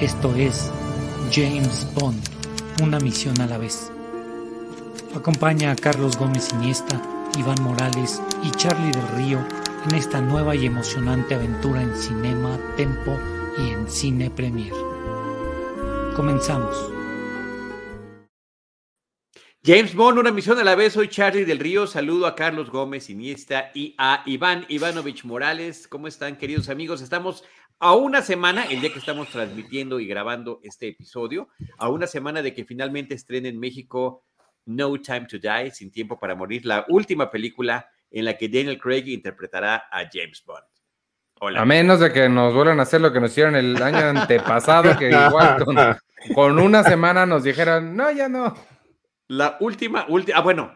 Esto es James Bond, una misión a la vez. Acompaña a Carlos Gómez Iniesta, Iván Morales y Charlie del Río en esta nueva y emocionante aventura en Cinema, Tempo y en Cine Premier. Comenzamos. James Bond, una misión a la vez. Soy Charlie del Río. Saludo a Carlos Gómez Iniesta y a Iván Ivanovich Morales. ¿Cómo están, queridos amigos? Estamos a una semana, el día que estamos transmitiendo y grabando este episodio, a una semana de que finalmente estrene en México No Time to Die, Sin Tiempo para Morir, la última película en la que Daniel Craig interpretará a James Bond. Hola. A menos de que nos vuelvan a hacer lo que nos hicieron el año antepasado, que igual con, con una semana nos dijeran, no, ya no. La última, última, ah, bueno,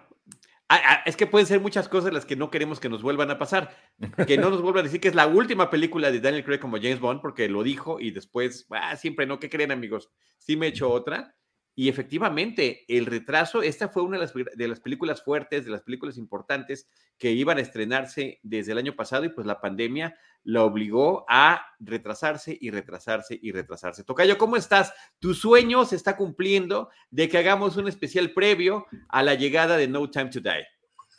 Ah, ah, es que pueden ser muchas cosas las que no queremos que nos vuelvan a pasar. Que no nos vuelvan a decir que es la última película de Daniel Craig como James Bond, porque lo dijo y después, ah, siempre no, ¿qué creen amigos? Sí me he hecho otra. Y efectivamente, el retraso, esta fue una de las, películas fuertes, de las películas importantes que iban a estrenarse desde el año pasado y pues la pandemia la obligó a retrasarse y retrasarse y retrasarse. Tocayo, ¿cómo estás? Tu sueño se está cumpliendo de que hagamos un especial previo a la llegada de No Time to Die.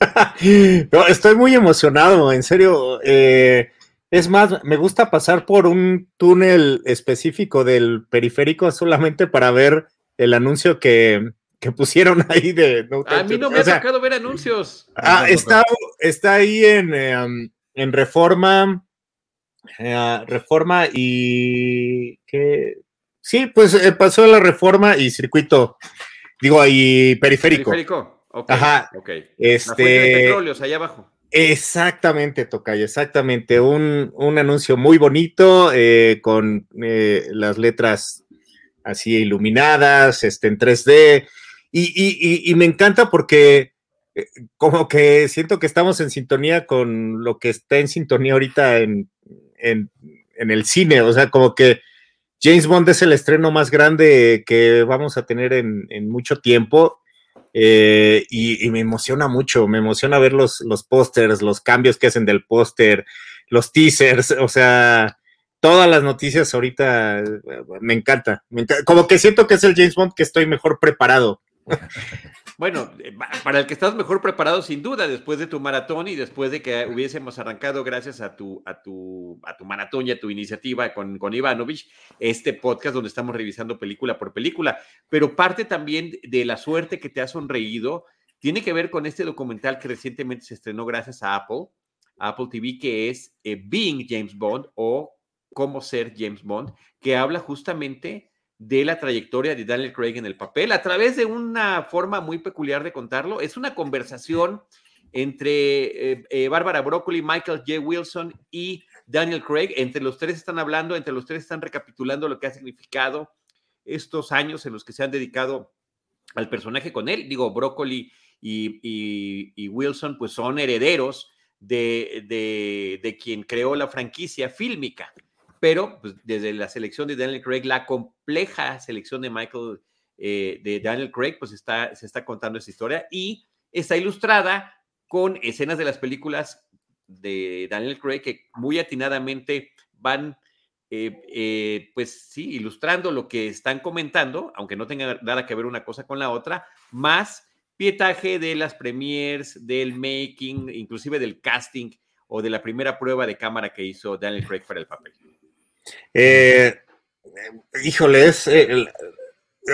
estoy muy emocionado, en serio. Eh, es más, me gusta pasar por un túnel específico del periférico solamente para ver el anuncio que, pusieron ahí de no A mí no me ha tocado ver anuncios. Ah, está, está ahí en, em, en Reforma, eh, Reforma y que sí, pues eh, pasó la Reforma y circuito, digo ahí periférico. Periférico, Ajá. Ok. Este. de petróleos allá abajo. Exactamente, Tocayo, exactamente. Un, un anuncio muy bonito eh, con las letras así iluminadas, este, en 3D. Y, me encanta porque eh, como que siento que estamos en sintonía con lo que está en sintonía ahorita en, el cine. O sea, como que James Bond es el estreno más grande que vamos a tener en, mucho tiempo. Eh, y, me emociona mucho, me emociona ver los, los pósters, los cambios que hacen del póster, los teasers, o sea, todas las noticias ahorita me encanta, Como que siento que es el James Bond que estoy mejor preparado. Bueno, eh, para el que estás mejor preparado sin duda, después de tu maratón y después de que hubiésemos arrancado gracias a tu, a tu, a tu maratón y a tu iniciativa con, con Ivanovich, este podcast donde estamos revisando película por película. Pero parte también de la suerte que te ha sonreído tiene que ver con este documental que recientemente se estrenó gracias a Apple, Apple TV, que es eh, Being James Bond o Cómo ser James Bond, que habla justamente de la trayectoria de Daniel Craig en el papel a través de una forma muy peculiar de contarlo. Es una conversación entre eh, eh, Bárbara Broccoli, Michael J. Wilson y Daniel Craig. Entre los tres están hablando, entre los tres están recapitulando lo que ha significado estos años en los que se han dedicado al personaje con él. Digo, Broccoli y, Wilson pues son herederos de, quien creó la franquicia fílmica pero pues, desde la selección de Daniel Craig, la compleja selección de Michael, eh, de Daniel Craig, pues está, se está contando esa historia y está ilustrada con escenas de las películas de Daniel Craig que muy atinadamente van, eh, eh, pues sí, ilustrando lo que están comentando, aunque no tenga nada que ver una cosa con la otra, más pietaje de las premiers, del making, inclusive del casting o de la primera prueba de cámara que hizo Daniel Craig para el papel. Eh, híjole, es. Eh,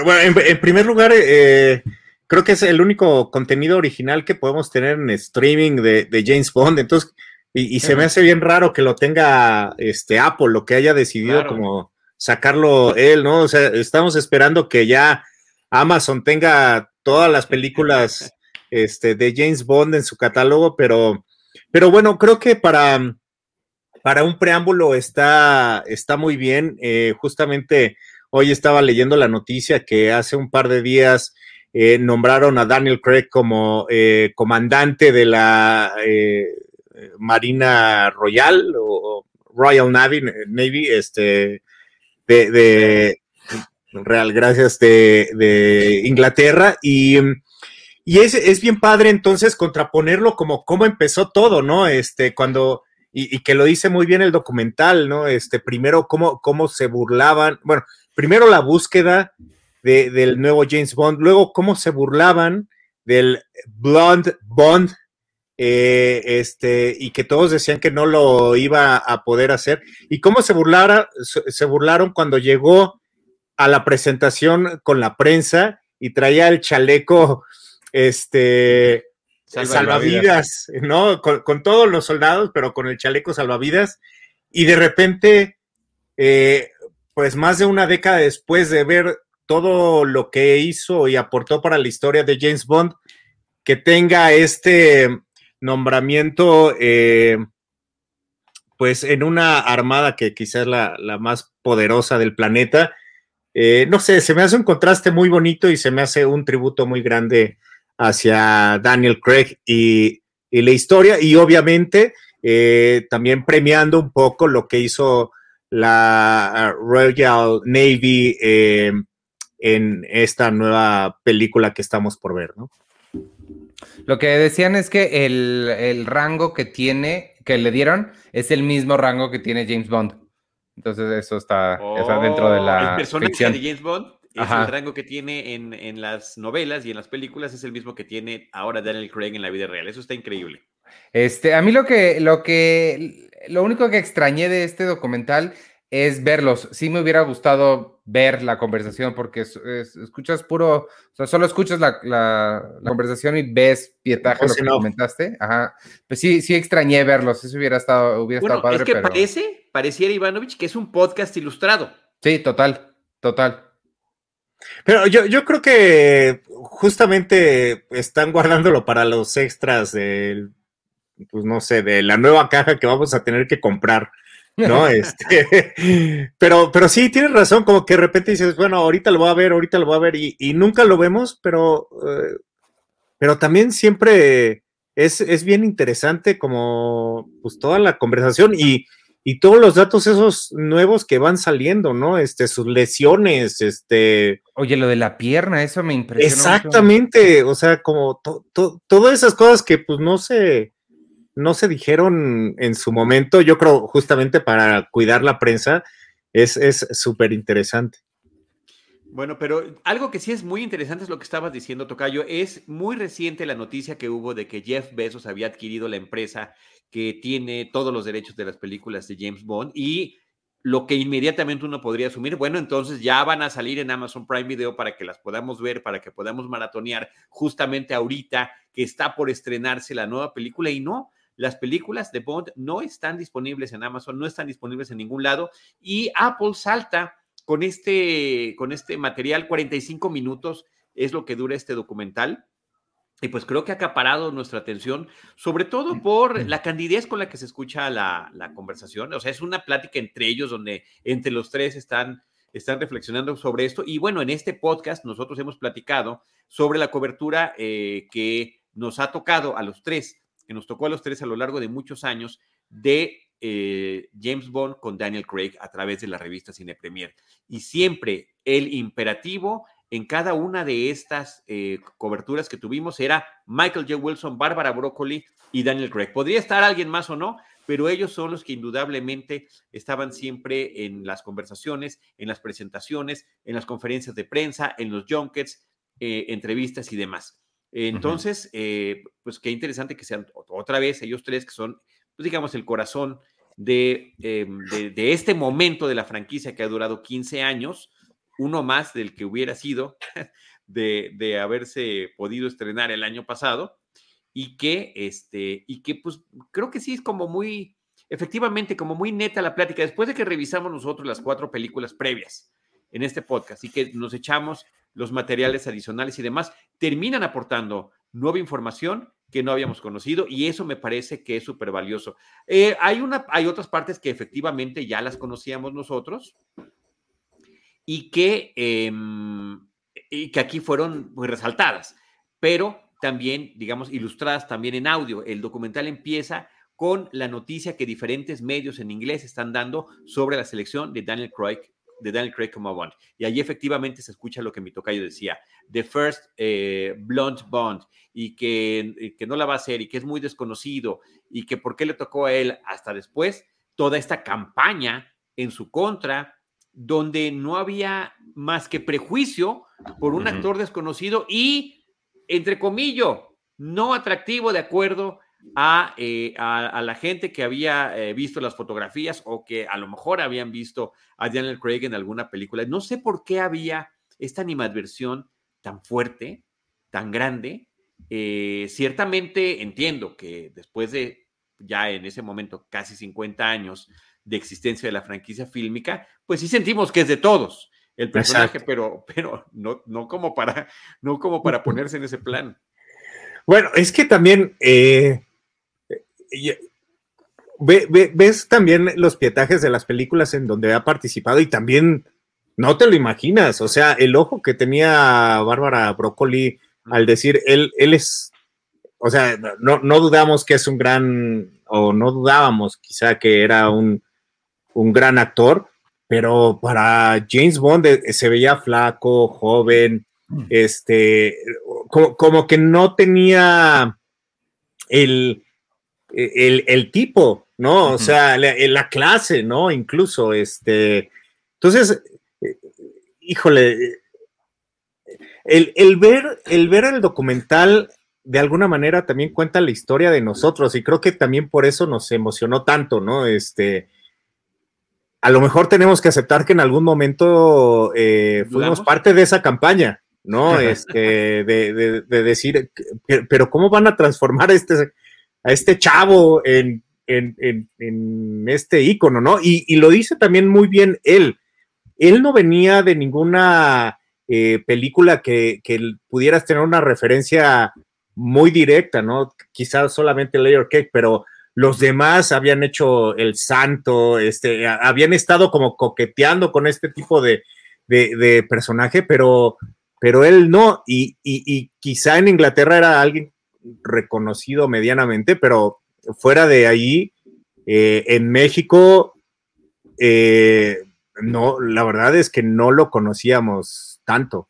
bueno, en, primer lugar, eh, creo que es el único contenido original que podemos tener en streaming de, James Bond. Entonces, y, se me hace bien raro que lo tenga este Apple, lo que haya decidido como sacarlo él, ¿no? O sea, estamos esperando que ya Amazon tenga todas las películas este, de James Bond en su catálogo, pero, pero bueno, creo que para para un preámbulo está, está muy bien. Eh, justamente hoy estaba leyendo la noticia que hace un par de días eh, nombraron a Daniel Craig como eh, comandante de la eh, Marina Royal o Royal Navy, Navy este, de, Real, gracias, de, Inglaterra. Y, y es, es, bien padre entonces contraponerlo como cómo empezó todo, ¿no? Este, cuando, y, que lo dice muy bien el documental, ¿no? Este, primero cómo, cómo se burlaban, bueno, primero la búsqueda del nuevo James Bond, luego cómo se burlaban del Blonde Bond, eh, este, y que todos decían que no lo iba a poder hacer, y cómo se, burlara, se burlaron cuando llegó a la presentación con la prensa y traía el chaleco, este, salvavidas, ¿no? Con, todos los soldados, pero con el chaleco salvavidas, y de repente, eh, pues más de una década después de ver todo lo que hizo y aportó para la historia de James Bond, que tenga este nombramiento, eh, pues en una armada que quizás es la, más poderosa del planeta. Eh, no sé, se me hace un contraste muy bonito y se me hace un tributo muy grande hacia Daniel Craig y, la historia y obviamente eh, también premiando un poco lo que hizo la Royal Navy en esta nueva película que estamos por ver, ¿no? Lo que decían es que el, rango que tiene, que le dieron, es el mismo rango que tiene James Bond. Entonces eso está, dentro de la... El personaje de James Bond es el rango que tiene en, las novelas y en las películas es el mismo que tiene ahora Daniel Craig en la vida real. Eso está increíble. Este, a mí lo que, lo que, lo único que extrañé de este documental es verlos. Sí me hubiera gustado ver la conversación porque escuchas puro, o sea, solo escuchas la, conversación y ves pietaje, lo que comentaste. Ajá. Pues sí, sí extrañé verlos. Eso hubiera estado, hubiera estado padre. Es que parece, pareciera Ivanovich que es un podcast ilustrado. Sí, total, total. Pero yo, yo creo que justamente están guardándolo para los extras del, pues no sé, de la nueva caja que vamos a tener que comprar ¿no? Este, pero, pero sí, tienes razón, como que de repente dices, bueno, ahorita lo voy a ver, ahorita lo voy a ver, y, nunca lo vemos, pero, eh, pero también siempre es, es, bien interesante como pues toda la conversación y, y, todos los datos esos nuevos que van saliendo, ¿no? Este, sus lesiones, este... Oye, lo de la pierna, eso me impresionó. Exactamente, o sea, como todas esas cosas que pues no se no se dijeron en su momento, yo creo justamente para cuidar la prensa, es súper interesante. Bueno, pero algo que sí es muy interesante es lo que estabas diciendo, Tocayo. Es muy reciente la noticia que hubo de que Jeff Bezos había adquirido la empresa que tiene todos los derechos de las películas de James Bond y lo que inmediatamente uno podría asumir, bueno, entonces ya van a salir en Amazon Prime Video para que las podamos ver, para que podamos maratonear justamente ahorita que está por estrenarse la nueva película y no, las películas de Bond no están disponibles en Amazon, no están disponibles en ningún lado y Apple salta con este, con este material, 45 minutos es lo que dura este documental. Y pues creo que ha acaparado nuestra atención, sobre todo por la candidez con la que se escucha la, conversación. O sea, es una plática entre ellos donde entre los tres están, están reflexionando sobre esto. Y bueno, en este podcast nosotros hemos platicado sobre la cobertura eh, que nos ha tocado a los tres que nos tocó a los tres a lo largo de muchos años de eh, James Bond con Daniel Craig a través de la revista Cine Premier. Y siempre el imperativo en cada una de estas eh, coberturas que tuvimos era Michael J. Wilson, Bárbara Broccoli y Daniel Craig. Podría estar alguien más o no, pero ellos son los que indudablemente estaban siempre en las conversaciones, en las presentaciones, en las conferencias de prensa, en los junkets, eh, entrevistas y demás. Entonces, eh, pues qué interesante que sean otra vez ellos tres que son, pues digamos, el corazón em, de, de, este momento de la franquicia que ha durado 15 años, uno más del que hubiera sido de, de haberse podido estrenar el año pasado y que, este, y que pues creo que sí es como muy, efectivamente, como muy neta la plática, después de que revisamos nosotros las cuatro películas previas en este podcast y que nos echamos los materiales adicionales y demás, terminan aportando nueva información que no habíamos conocido y eso me parece que es súper valioso. Eh, hay, hay otras partes que efectivamente ya las conocíamos nosotros y que, em, y que aquí fueron pues, resaltadas, pero también, digamos, ilustradas también en audio. El documental empieza con la noticia que diferentes medios en inglés están dando sobre la selección de Daniel Craig, de Daniel Craig como Bond. Y allí efectivamente se escucha lo que mi tocayo decía, The First eh, Bond, y que, que no la va a hacer, y que es muy desconocido, y que por qué le tocó a él hasta después, toda esta campaña en su contra, donde no había más que prejuicio por un actor desconocido y, entre comillas, no atractivo de acuerdo eh, a, la gente que había eh, visto las fotografías o que a lo mejor habían visto a Daniel Craig en alguna película. No sé por qué había esta animadversión tan fuerte, tan grande. Eh, ciertamente entiendo que después de ya en ese momento casi 50 años de existencia de la franquicia fílmica, pues sí sentimos que es de todos el personaje, pero, pero no, no, como para, no como para ponerse en ese plan. Bueno, es que también ves también los pietajes de las películas en donde ha participado y también no te lo imaginas, o sea, el ojo que tenía Bárbara Broccoli al decir, él, él es, o sea, no, no dudamos que es un gran, o no dudábamos quizá que era un, un gran actor, pero para James Bond eh, se veía flaco, joven, mm. este, como que no tenía el, el, tipo, ¿no? O sea, la, clase, ¿no? Incluso, este. Entonces, eh, híjole, el, ver, el ver el documental de alguna manera también cuenta la historia de nosotros y creo que también por eso nos emocionó tanto, ¿no? Este, a lo mejor tenemos que aceptar que en algún momento eh, fuimos parte de esa campaña, ¿no? Este, de, de, decir, pero ¿cómo van a transformar este, a este chavo en, este ícono, ¿no? Y, lo dice también muy bien él. Él no venía de ninguna eh, película que, pudieras tener una referencia muy directa, ¿no? Quizás solamente Layer Cake, pero los demás habían hecho El Santo, este, habían estado como coqueteando con este tipo de, personaje, pero, pero él no, y, y, quizá en Inglaterra era alguien reconocido medianamente, pero fuera de ahí, eh, en México, eh, no, la verdad es que no lo conocíamos tanto.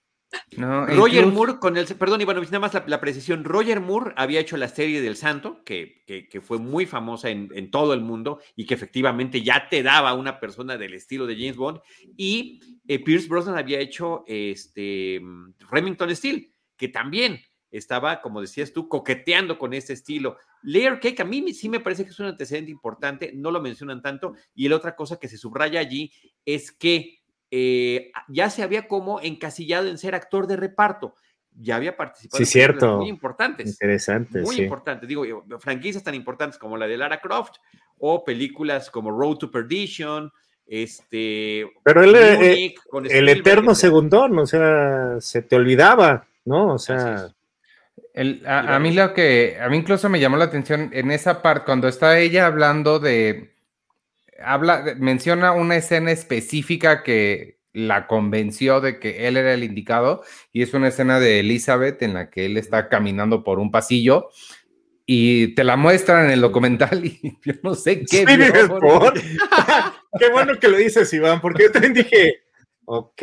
Roger Moore, con el, perdón, Iván, nada más la, precisión. Roger Moore había hecho la serie del Santo, que, fue muy famosa en, todo el mundo y que efectivamente ya te daba una persona del estilo de James Bond. Y eh, Pierce Brosnan había hecho este, Remington Steel, que también estaba, como decías tú, coqueteando con ese estilo. Layer Cake a mí sí me parece que es un antecedente importante, no lo mencionan tanto. Y la otra cosa que se subraya allí es que eh, ya se había como encasillado en ser actor de reparto. Ya había participado en cierto. muy importantes. Interesante. Muy importantes. Digo, franquicias tan importantes como la de Lara Croft o películas como Road to Perdition. Este. Pero él, eh, el eterno segundón, o sea, se te olvidaba, ¿no? O sea a, mí lo que, a mí incluso me llamó la atención en esa parte, cuando está ella hablando de, habla, menciona una escena específica que la convenció de que él era el indicado y es una escena de Elizabeth en la que él está caminando por un pasillo y te la muestran en el documental y yo no sé qué. qué bueno que lo dices, Iván, porque yo también dije, ok,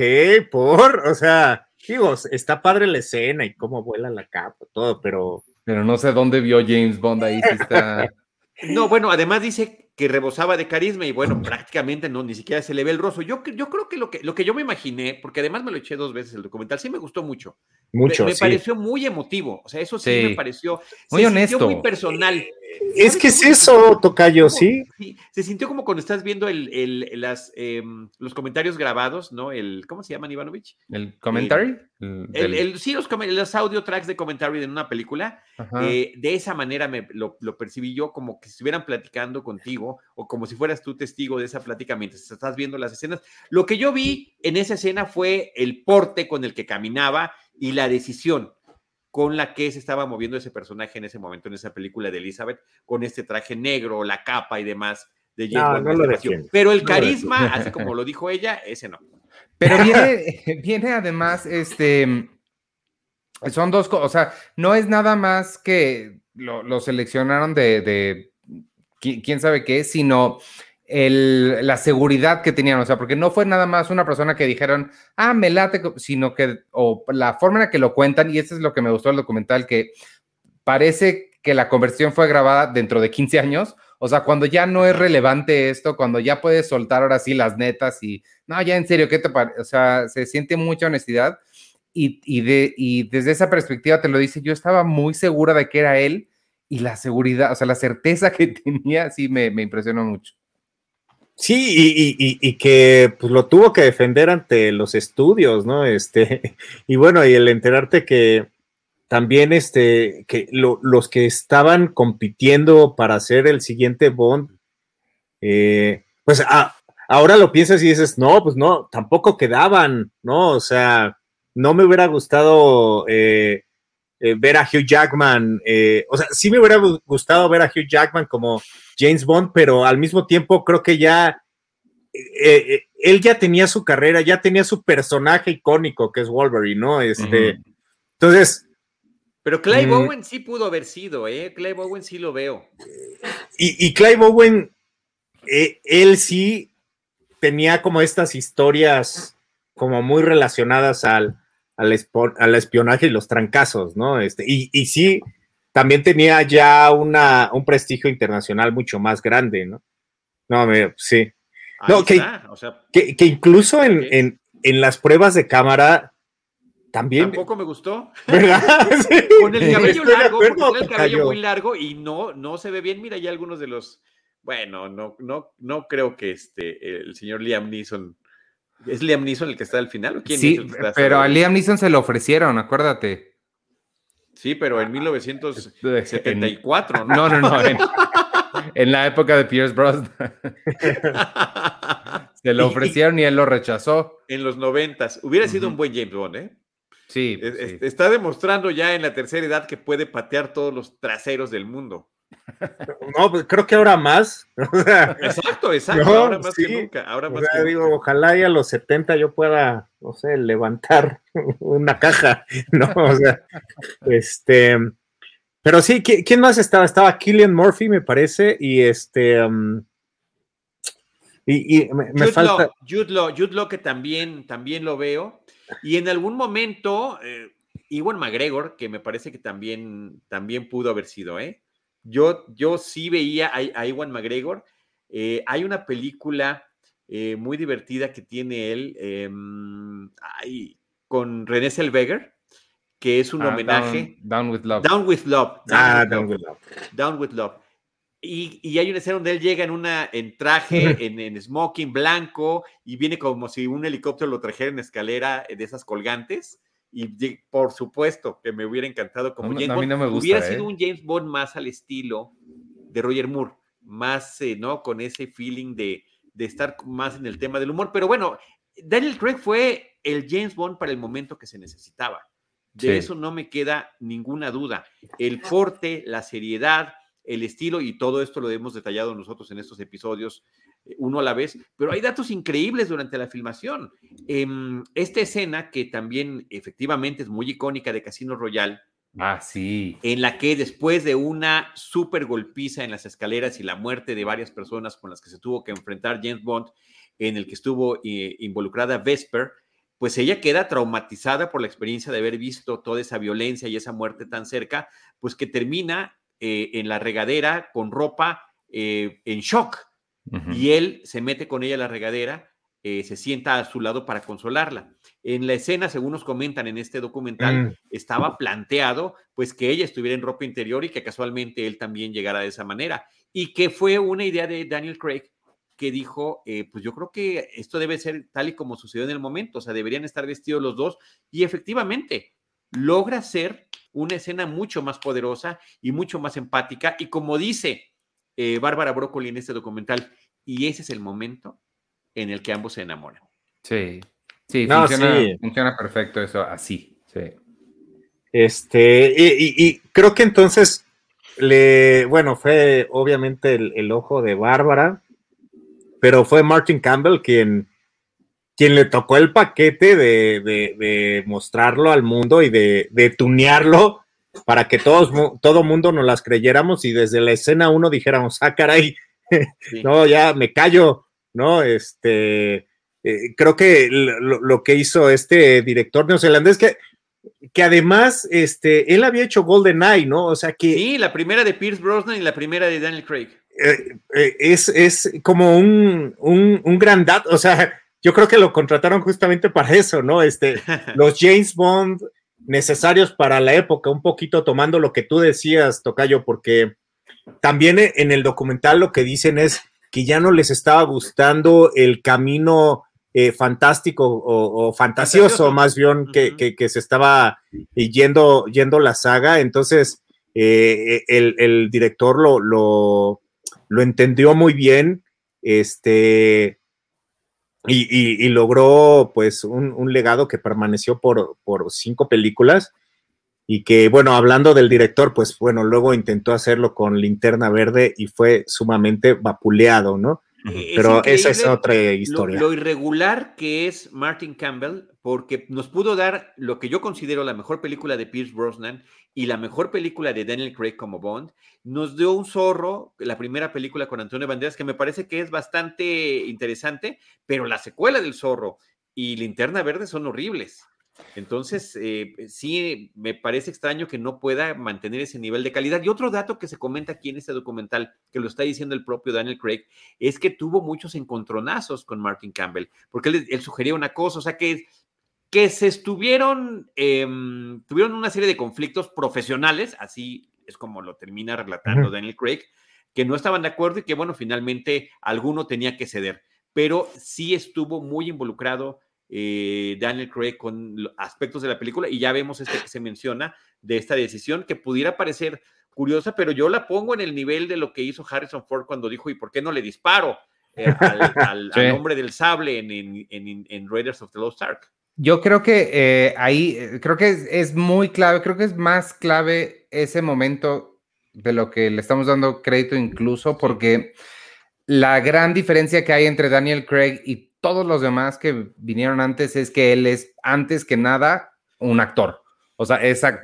por, o sea, Digo, está padre la escena y cómo vuela la capa, todo, pero. Pero no sé dónde vio James Bond ahí si está. No, bueno, además dice que rebosaba de carisma y bueno, prácticamente no, ni siquiera se le ve el rostro. Yo, yo creo que lo, que lo que yo me imaginé, porque además me lo eché dos veces el documental, sí me gustó mucho. Mucho. Me, pareció muy emotivo, o sea, eso sí, me pareció. Muy honesto. Muy personal. Es que es eso, Tocayo, ¿sí? Se sintió como cuando estás viendo el, las, em, los comentarios grabados, ¿no? El, ¿Cómo se llaman, Ivanovich? ¿El commentary? El, sí, los, los, audio tracks de commentary en una película. Eh, de esa manera me, lo, lo, percibí yo como que si estuvieran platicando contigo o como si fueras tú testigo de esa plática mientras estás viendo las escenas. Lo que yo vi en esa escena fue el porte con el que caminaba y la decisión con la que se estaba moviendo ese personaje en ese momento, en esa película de Elizabeth, con este traje negro, la capa y demás de James no, Pero el carisma, así como lo dijo ella, ese no. Pero viene, viene además, este, son dos cosas, o sea, no es nada más que lo, seleccionaron de, de, quién sabe qué, sino el, la seguridad que tenían, o sea, porque no fue nada más una persona que dijeron, ah, me late, sino que, o la forma en la que lo cuentan, y eso es lo que me gustó del documental, que parece que la conversión fue grabada dentro de 15 años, o sea, cuando ya no es relevante esto, cuando ya puedes soltar ahora sí las netas y, no, ya en serio, ¿qué te parece? O sea, se siente mucha honestidad y, y, de, y desde esa perspectiva te lo dice, yo estaba muy segura de que era él y la seguridad, o sea, la certeza que tenía, sí me, me impresionó mucho. Sí, y, y, y, que pues, lo tuvo que defender ante los estudios, ¿no? Este, y bueno, y el enterarte que también este, que los que estaban compitiendo para hacer el siguiente Bond, eh, pues ahora lo piensas y dices, no, pues no, tampoco quedaban, ¿no? O sea, no me hubiera gustado eh, eh, ver a Hugh Jackman, o sea, sí me hubiera gustado ver a Hugh Jackman como James Bond, pero al mismo tiempo creo que ya él ya tenía su carrera, ya tenía su personaje icónico que es Wolverine, ¿no? Este, entonces, pero Clive mm. Owen sí pudo haber sido, ¿eh? Clive Owen sí lo veo. Y, y Clive Owen, eh, él sí tenía como estas historias como muy relacionadas al, al, espionaje y los trancazos, ¿no? Este, y, y sí, también tenía ya una, un prestigio internacional mucho más grande, ¿no? No, me, sí. no, que, que, incluso en, en, en, las pruebas de cámara también. Tampoco me gustó. ¿Verdad? Con el cabello largo, porque tiene el cabello muy largo y no, no se ve bien. Mira, ya algunos de los. Bueno, no, no, no creo que este, el señor Liam Neeson. ¿Es Liam Neeson el que está al final? ¿o quién sí, pero a Liam Neeson se lo ofrecieron, acuérdate. Sí, pero en 1974, ¿no? No, no, no. En, la época de Pierce Brosnan. se lo ofrecieron y él lo rechazó. En los noventas. Hubiera sido un buen James Bond, ¿eh? Sí, Está demostrando ya en la tercera edad que puede patear todos los traseros del mundo. No, pues creo que ahora más. exacto, exacto. ahora más que nunca. Ahora más digo, ojalá ya a los 70 yo pueda, no sé, levantar una caja. No, o sea, este. Pero sí, ¿quién más estaba? Estaba Killian Murphy, me parece, y este. Um, y, me, falta. Jude Law, que también, también lo veo. Y en algún momento, eh, Iwan McGregor, que me parece que también, también pudo haber sido, ¿eh? Yo, yo sí veía a, Iwan McGregor. Eh, hay una película eh, muy divertida que tiene él em, con René Zellweger, que es un ah, homenaje. Down, with Love. Down with Love. ah, Down with Love. Down with Love. Y, hay una escena donde él llega en una en traje, en, smoking blanco, y viene como si un helicóptero lo trajera en escalera de esas colgantes. Y por supuesto que me hubiera encantado como James Bond. me hubiera sido ¿eh? un James Bond más al estilo de Roger Moore, más, eh, ¿no? Con ese feeling de, de estar más en el tema del humor. Pero bueno, Daniel Craig fue el James Bond para el momento que se necesitaba. De eso no me queda ninguna duda. El porte, la seriedad, el estilo y todo esto lo hemos detallado nosotros en estos episodios eh, uno a la vez, pero hay datos increíbles durante la filmación. Em, esta escena que también efectivamente es muy icónica de Casino Royale. Ah, sí. En la que después de una super golpiza en las escaleras y la muerte de varias personas con las que se tuvo que enfrentar James Bond, en el que estuvo eh, involucrada Vesper, pues ella queda traumatizada por la experiencia de haber visto toda esa violencia y esa muerte tan cerca, pues que termina eh, en la regadera con ropa eh, en shock. Y él se mete con ella a la regadera, eh, se sienta a su lado para consolarla. En la escena, según nos comentan en este documental, mm. estaba planteado pues que ella estuviera en ropa interior y que casualmente él también llegara de esa manera. Y que fue una idea de Daniel Craig que dijo, pues yo creo que esto debe ser tal y como sucedió en el momento, o sea, deberían estar vestidos los dos. Y efectivamente, logra ser una escena mucho más poderosa y mucho más empática. Y como dice eh, Bárbara Broccoli en este documental, y ese es el momento en el que ambos se enamoran. Sí, sí, funciona, perfecto eso así, sí. Este, y, creo que entonces le, bueno, fue obviamente el, ojo de Bárbara, pero fue Martin Campbell quien quien le tocó el paquete de, mostrarlo al mundo y de, de tunearlo para que todos, todo mundo nos las creyéramos y desde la escena uno dijéramos, ah, caray, no, ya me callo, ¿no? Este, eh, creo que lo, que hizo este director neozelandés, que, que además, este, él había hecho Golden Eye, ¿no? O sea que... Sí, la primera de Pierce Brosnan y la primera de Daniel Craig. Eh, eh, es, es, como un, un, un gran dato, o sea, yo creo que lo contrataron justamente para eso, ¿no? Este, los James Bond necesarios para la época, un poquito tomando lo que tú decías, Tocayo, porque también en el documental lo que dicen es que ya no les estaba gustando el camino eh, fantástico o, fantasioso, más bien que, se estaba yendo, yendo la saga. Entonces, eh, el, director lo, lo, lo, entendió muy bien. Este, y, logró pues un, legado que permaneció por, por, cinco películas y que bueno, hablando del director, pues bueno, luego intentó hacerlo con Linterna Verde y fue sumamente vapuleado, ¿no? Pero esa es otra historia. Lo, irregular que es Martin Campbell, porque nos pudo dar lo que yo considero la mejor película de Pierce Brosnan y la mejor película de Daniel Craig como Bond. Nos dio un zorro, la primera película con Antonio Banderas, que me parece que es bastante interesante, pero la secuela del zorro y Linterna Verde son horribles. Entonces, eh, sí, me parece extraño que no pueda mantener ese nivel de calidad. Y otro dato que se comenta aquí en este documental, que lo está diciendo el propio Daniel Craig, es que tuvo muchos encontronazos con Martin Campbell, porque él, sugería una cosa, o sea, que, que se estuvieron, em, tuvieron una serie de conflictos profesionales, así es como lo termina relatando Daniel Craig, que no estaban de acuerdo y que, bueno, finalmente alguno tenía que ceder, pero sí estuvo muy involucrado eh, Daniel Craig con aspectos de la película y ya vemos este que se menciona de esta decisión que pudiera parecer curiosa, pero yo la pongo en el nivel de lo que hizo Harrison Ford cuando dijo, ¿y por qué no le disparo eh, al, hombre del sable en, Raiders of the Lost Ark? Yo creo que eh, ahí, creo que es, muy clave, creo que es más clave ese momento de lo que le estamos dando crédito incluso, porque la gran diferencia que hay entre Daniel Craig y todos los demás que vinieron antes es que él es, antes que nada, un actor. O sea,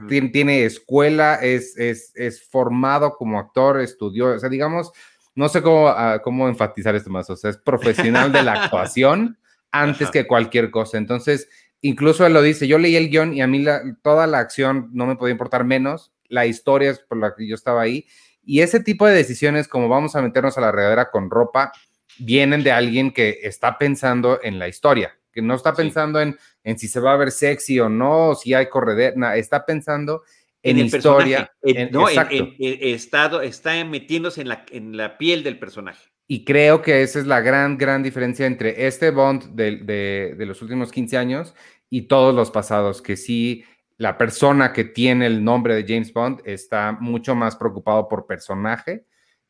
tiene, escuela, es, es, formado como actor, estudió, o sea, digamos, no sé cómo, ah, cómo enfatizar esto más, o sea, es profesional de la actuación antes que cualquier cosa. Entonces, incluso él lo dice, yo leí el guion y a mí toda la acción no me podía importar menos, la historia es por la que yo estaba ahí. Y ese tipo de decisiones, como vamos a meternos a la regadera con ropa, vienen de alguien que está pensando en la historia, que no está pensando en, en, si se va a ver sexy o no, si hay corredera, está pensando en, historia. no, en, está metiéndose en la, en la piel del personaje. Y creo que esa es la gran, gran diferencia entre este Bond de, de, los últimos 15 años y todos los pasados, que sí, la persona que tiene el nombre de James Bond está mucho más preocupado por personaje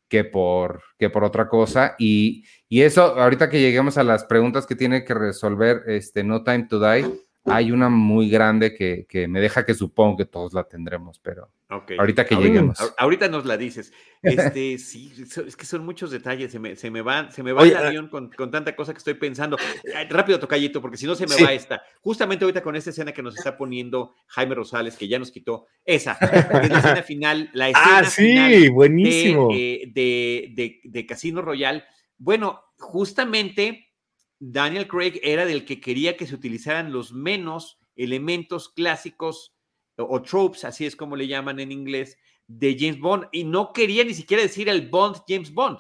que por, que por otra cosa. Y, y, eso, ahorita que lleguemos a las preguntas que tiene que resolver este No Time to Die, hay una muy grande que, que me deja que supongo que todos la tendremos, pero ahorita que lleguemos. Ahorita nos la dices. Este, sí, es que son muchos detalles, se me, se me va, se me va el ah avión con, con, tanta cosa que estoy pensando. Rápido, Tocayito, porque si no se me va esta. Justamente ahorita con esta escena que nos está poniendo Jaime Rosales, que ya nos quitó, esa, es la escena final, la escena ah, sí, buenísimo. De, de, de, de Casino Royal. Bueno, justamente Daniel Craig era del que quería que se utilizaran los menos elementos clásicos o, tropes, así es como le llaman en inglés, de James Bond, y no quería ni siquiera decir el Bond James Bond.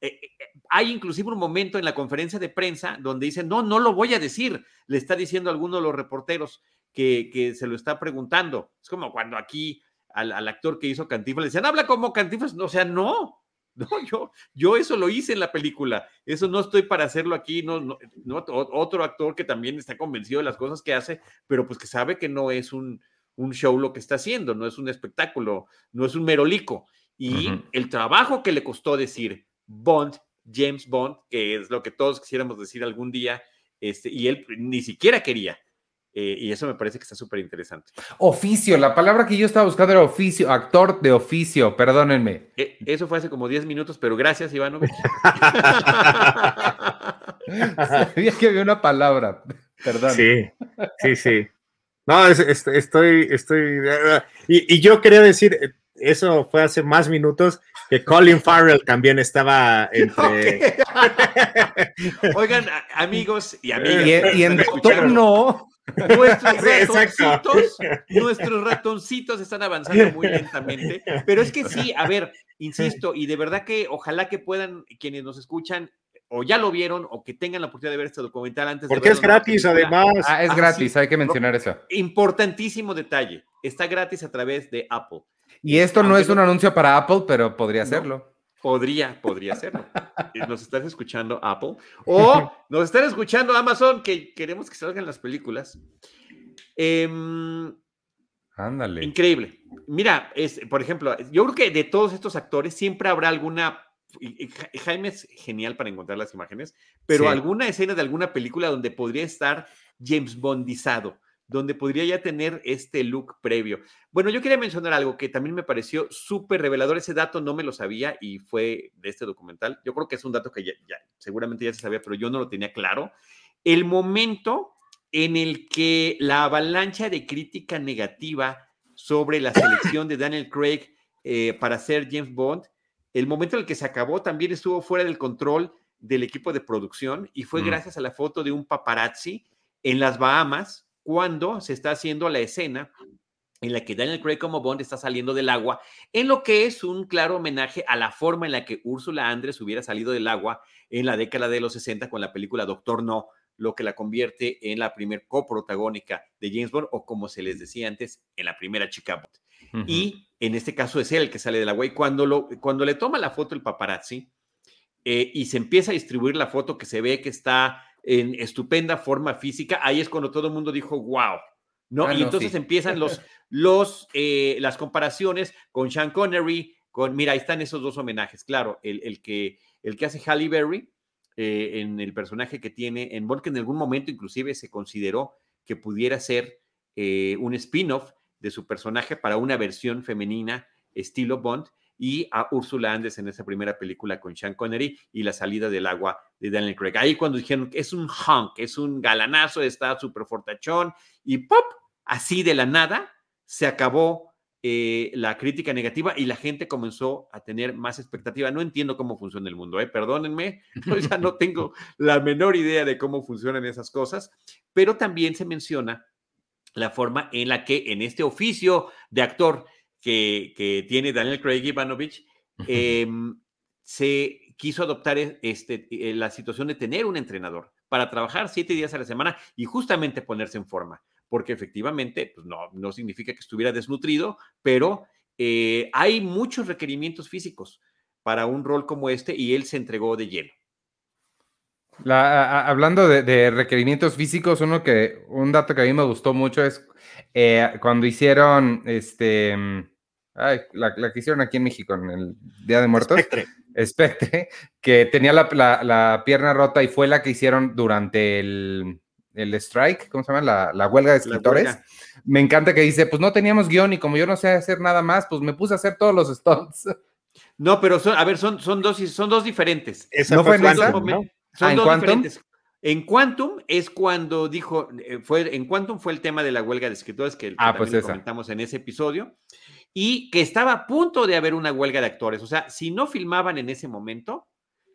Eh, eh, hay inclusive un momento en la conferencia de prensa donde dice, no, no lo voy a decir, le está diciendo a alguno de los reporteros que, que se lo está preguntando. Es como cuando aquí al, actor que hizo Cantifas le decían, habla como Cantifas, o sea, no, no, yo, yo eso lo hice en la película. Eso no estoy para hacerlo aquí. No, no, otro actor que también está convencido de las cosas que hace, pero pues que sabe que no es un, un show lo que está haciendo, no es un espectáculo, no es un merolico. Y el trabajo que le costó decir Bond, James Bond, que es lo que todos quisiéramos decir algún día, este, y él ni siquiera quería. Eh, y eso me parece que está súper interesante. Oficio, la palabra que yo estaba buscando era oficio, actor de oficio, perdónenme. Eh, eso fue hace como 10 minutos, pero gracias, Iván. Sabía que había una palabra. Perdón. Sí, sí, sí. No, es- es- estoy, estoy. Y, y yo quería decir, eso fue hace más minutos que Colin Farrell también estaba entre. Oigan, a- amigos y Y, amigas. y en ¿me Doctor? No. Nuestros ratoncitos, nuestros ratoncitos están avanzando muy lentamente, pero es que sí, a ver, insisto, y de verdad que ojalá que puedan quienes nos escuchan o ya lo vieron o que tengan la oportunidad de ver este documental antes Porque de es gratis, además. Ah, es Ah, gratis, sí. hay que mencionar eso. Importantísimo detalle, está gratis a través de Apple. Y esto no Aunque es un no- anuncio para Apple, pero podría No. serlo. Podría, podría serlo. ¿Nos estás escuchando Apple? O nos están escuchando Amazon, que queremos que salgan las películas. Em, Ándale. Increíble. Mira, es, por ejemplo, yo creo que de todos estos actores siempre habrá alguna. Jaime es genial para encontrar las imágenes, pero Sí. alguna escena de alguna película donde podría estar James Bondizado, donde podría ya tener este look previo. Bueno, yo quería mencionar algo que también me pareció súper revelador. Ese dato no me lo sabía y fue de este documental. Yo creo que es un dato que ya, ya- seguramente ya se sabía, pero yo no lo tenía claro. El momento en el que la avalancha de crítica negativa sobre la selección de Daniel Craig eh, para ser James Bond, el momento en el que se acabó también estuvo fuera del control del equipo de producción y fue Mm. gracias a la foto de un paparazzi en las Bahamas cuando se está haciendo la escena en la que Daniel Craig como Bond está saliendo del agua, en lo que es un claro homenaje a la forma en la que Úrsula Andrés hubiera salido del agua en la década de los 60 con la película Doctor No, lo que la convierte en la primer coprotagónica de James Bond o como se les decía antes, en la primera chica Bond. Y en este caso es él el que sale del agua. Y cuando, lo, cuando le toma la foto el paparazzi eh, y se empieza a distribuir la foto que se ve que está en estupenda forma física, ahí es cuando todo el mundo dijo, wow. ¿no? Ah, y no, entonces sí. empiezan los, los, eh, las comparaciones con Sean Connery, con, mira, ahí están esos dos homenajes, claro, el, el que, el que hace Halle Berry eh, en el personaje que tiene en Bond, que en algún momento inclusive se consideró que pudiera ser eh, un spin-off de su personaje para una versión femenina estilo Bond y a Úrsula Andes en esa primera película con Sean Connery y la salida del agua de Daniel Craig. Ahí cuando dijeron que es un hunk, es un galanazo, está súper fortachón y ¡pop! Así de la nada se acabó eh, la crítica negativa y la gente comenzó a tener más expectativa. No entiendo cómo funciona el mundo, ¿eh? perdónenme, ya no tengo la menor idea de cómo funcionan esas cosas, pero también se menciona la forma en la que en este oficio de actor que, que tiene Daniel Craig Ivanovich, eh, se quiso adoptar este, eh, la situación de tener un entrenador para trabajar siete días a la semana y justamente ponerse en forma, porque efectivamente pues no, no significa que estuviera desnutrido, pero eh, hay muchos requerimientos físicos para un rol como este y él se entregó de lleno. La- a- a- hablando de, de requerimientos físicos, uno que, un dato que a mí me gustó mucho es eh, cuando hicieron este, ay, la, la que hicieron aquí en México en el Día de Muertos, Spectre. Spectre, que tenía la, la- la pierna rota y fue la que hicieron durante el, el strike, ¿cómo se llama? La, la huelga de escritores. huelga. Me encanta que dice, pues no teníamos guion y como yo no sé hacer nada más, pues me puse a hacer todos los stunts. No, pero son, a ver, son, son, dos, son dos diferentes. Esa ¿No fue en esa? ¿no? Son Ah, ¿en dos Quantum? diferentes. En Quantum es cuando dijo, eh, fue, en Quantum fue el tema de la huelga de escritores que, Ah, también pues lo comentamos en ese episodio, y que estaba a punto de haber una huelga de actores. O sea, si no filmaban en ese momento,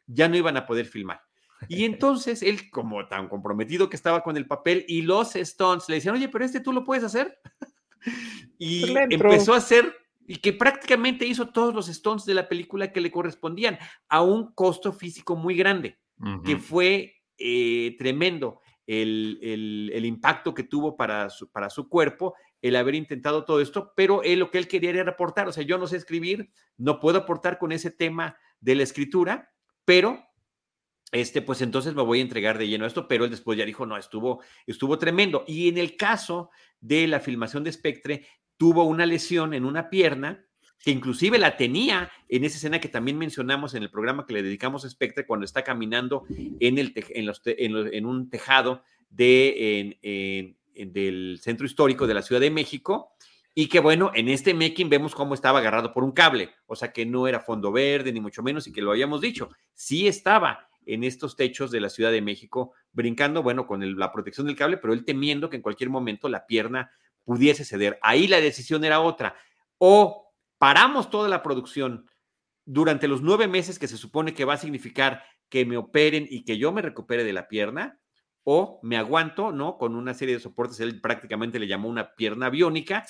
ya no iban a poder filmar. Y entonces él, como tan comprometido que estaba con el papel, y los Stones le decían, oye, pero este tú lo puedes hacer. y Pues empezó a hacer, y que prácticamente hizo todos los Stones de la película que le correspondían, a un costo físico muy grande que fue eh, tremendo el, el- el impacto que tuvo para su, para su cuerpo el haber intentado todo esto, pero él lo que él quería era aportar, o sea, yo no sé escribir, no puedo aportar con ese tema de la escritura, pero este, pues entonces me voy a entregar de lleno a esto, pero él después ya dijo, no, estuvo, estuvo tremendo. Y en el caso de la filmación de Spectre, tuvo una lesión en una pierna, que inclusive la tenía en esa escena que también mencionamos en el programa que le dedicamos a Spectre, cuando está caminando en, el en, los en, un tejado de, del centro histórico de la Ciudad de México, y que bueno, en este making vemos cómo estaba agarrado por un cable, o sea que no era fondo verde, ni mucho menos, y que lo habíamos dicho, sí estaba en estos techos de la Ciudad de México, brincando, bueno, con la protección del cable, pero él temiendo que en cualquier momento la pierna pudiese ceder. Ahí la decisión era otra. O paramos toda la producción durante los nueve meses que se supone que va a significar que me operen y que yo me recupere de la pierna, o me aguanto, ¿no? Con una serie de soportes, él prácticamente le llamó una pierna biónica,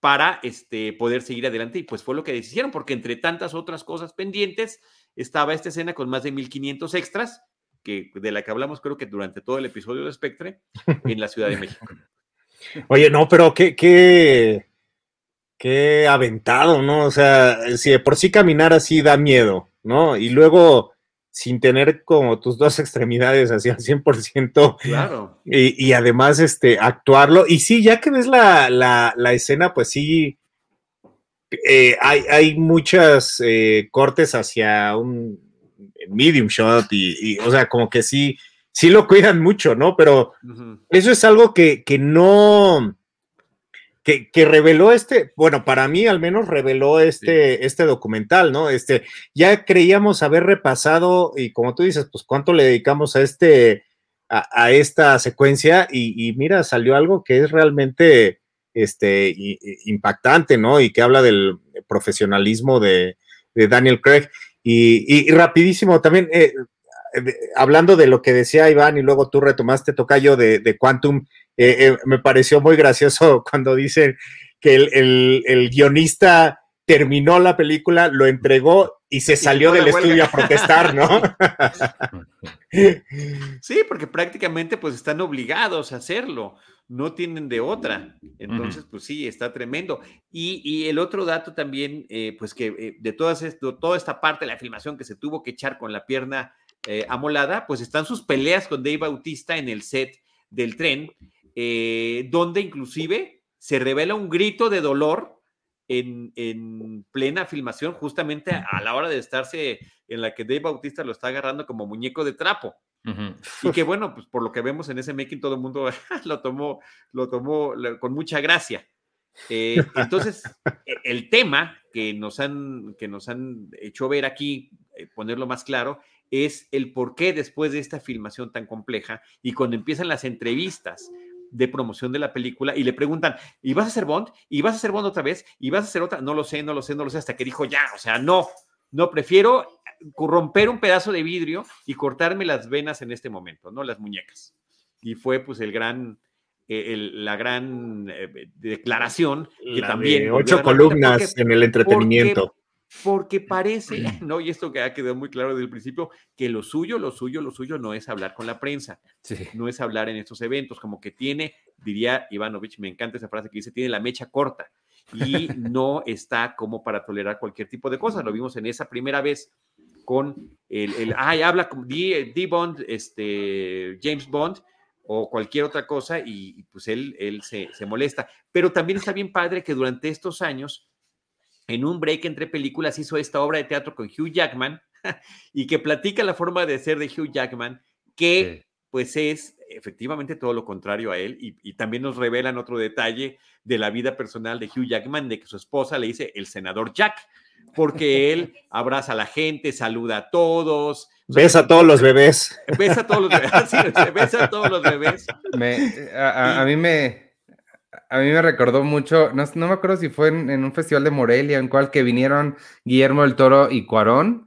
para este, poder seguir adelante. Y pues fue lo que decidieron, porque entre tantas otras cosas pendientes, estaba esta escena con más de 1500 extras, que, de la que hablamos creo que durante todo el episodio de Spectre, en la Ciudad de México. Oye, no, pero qué, qué, qué aventado, ¿no? O sea, si de por sí caminar así da miedo, ¿no? Y luego sin tener como tus dos extremidades así al 100%. Claro. Y, y además, este, actuarlo. Y sí, ya que ves la, la, la escena, pues sí, eh, hay, hay muchas eh, cortes hacia un medium shot y, y, o sea, como que sí, sí lo cuidan mucho, ¿no? Pero uh -huh. eso es algo que, que no que, que, reveló este, bueno, para mí al menos reveló este, sí. este documental, ¿no? Este, ya creíamos haber repasado, y como tú dices, pues cuánto le dedicamos a este, a, a esta secuencia, y, y, mira, salió algo que es realmente este, impactante, ¿no? Y que habla del profesionalismo de, de Daniel Craig. Y, y rapidísimo, también, eh, hablando de lo que decía Iván, y luego tú retomaste, Tocayo, de, de Quantum, eh, eh, me pareció muy gracioso cuando dicen que el, el, el, guionista terminó la película, lo entregó y se salió y del estudio a protestar, ¿no? sí, porque prácticamente pues están obligados a hacerlo, no tienen de otra. Entonces, uh -huh. pues sí, está tremendo. Y, y el otro dato también, eh, pues que de todas esto, toda esta parte de la filmación que se tuvo que echar con la pierna amolada, pues están sus peleas con Dave Bautista en el set del tren eh, donde inclusive se revela un grito de dolor en, en, plena filmación, justamente a la hora de estarse en la que Dave Bautista lo está agarrando como muñeco de trapo. Uh -huh. Y que bueno, pues por lo que vemos en ese making, todo el mundo lo tomó, lo tomó con mucha gracia. Eh, entonces, e, el tema que nos, han, que nos han hecho ver aquí, eh, ponerlo más claro, es el por qué después de esta filmación tan compleja y cuando empiezan las entrevistas de promoción de la película y le preguntan, ¿y vas a hacer Bond? ¿Y vas a hacer Bond otra vez? ¿Y vas a hacer otra? No lo sé, no lo sé, no lo sé, hasta que dijo ya, o sea, no, no, prefiero romper un pedazo de vidrio y cortarme las venas en este momento, ¿no? Las muñecas. Y fue pues el gran, el, la gran eh, declaración que la también... De ocho columnas porque, en el entretenimiento. Porque, parece, ¿no? Y esto que ha quedado muy claro desde el principio, que lo suyo, lo suyo, lo suyo no es hablar con la prensa, sí. no es hablar en estos eventos, como que tiene, diría Ivanovich, me encanta esa frase que dice, tiene la mecha corta y no está como para tolerar cualquier tipo de cosas. Lo vimos en esa primera vez con el, el ay, habla con D, D, Bond, este, James Bond o cualquier otra cosa y, y pues él, él se, se molesta. Pero también está bien padre que durante estos años en un break entre películas hizo esta obra de teatro con Hugh Jackman y que platica la forma de ser de Hugh Jackman, que sí. pues es efectivamente todo lo contrario a él y, y, también nos revelan otro detalle de la vida personal de Hugh Jackman, de que su esposa le dice el senador Jack, porque él abraza a la gente, saluda a todos. Besa a todos los bebés. Besa a todos los bebés. Sí, besa a todos los bebés. Me, a, a, mí me, a mí me recordó mucho, no, no me acuerdo si fue en, en, un festival de Morelia, en cual que vinieron Guillermo del Toro y Cuarón,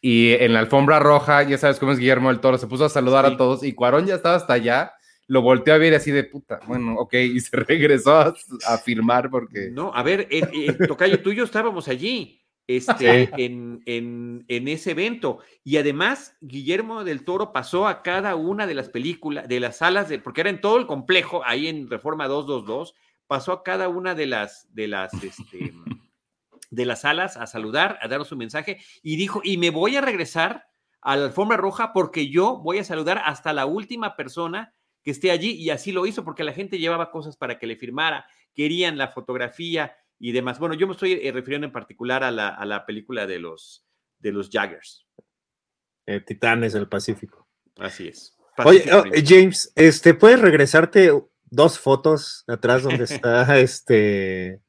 y en la alfombra roja, ya sabes cómo es Guillermo del Toro, se puso a saludar sí. a todos, y Cuarón ya estaba hasta allá, lo volteó a ver así de puta, bueno, ok, y se regresó a, a firmar porque... No, a ver, eh, eh, Tocayo, tú y yo estábamos allí. Este, sí. en, en, en, ese evento. Y además, Guillermo del Toro pasó a cada una de las películas, de las salas, de, porque era en todo el complejo, ahí en Reforma 222, pasó a cada una de las, de las, este, de las salas a saludar, a dar su mensaje, y dijo, y me voy a regresar a la alfombra roja porque yo voy a saludar hasta la última persona que esté allí, y así lo hizo, porque la gente llevaba cosas para que le firmara, querían la fotografía, y demás. Bueno, yo me estoy eh, refiriendo en particular a la, a la, película de los, de los Jaggers. Eh, Titanes del Pacífico. Así es. Oye, oh, James, este, ¿puedes regresarte dos fotos atrás donde está este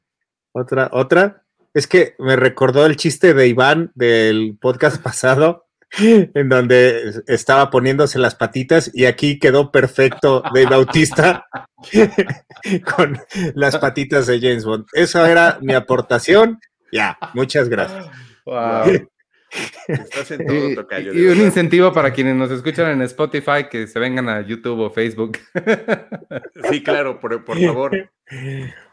otra, otra? Es que me recordó el chiste de Iván del podcast pasado, en donde estaba poniéndose las patitas y aquí quedó perfecto de Bautista con las patitas de James Bond. Esa era mi aportación. Ya, muchas gracias. Estás en todo, tocayo, y, un incentivo para quienes nos escuchan en Spotify que se vengan a YouTube o Facebook. Sí, claro, por, por favor.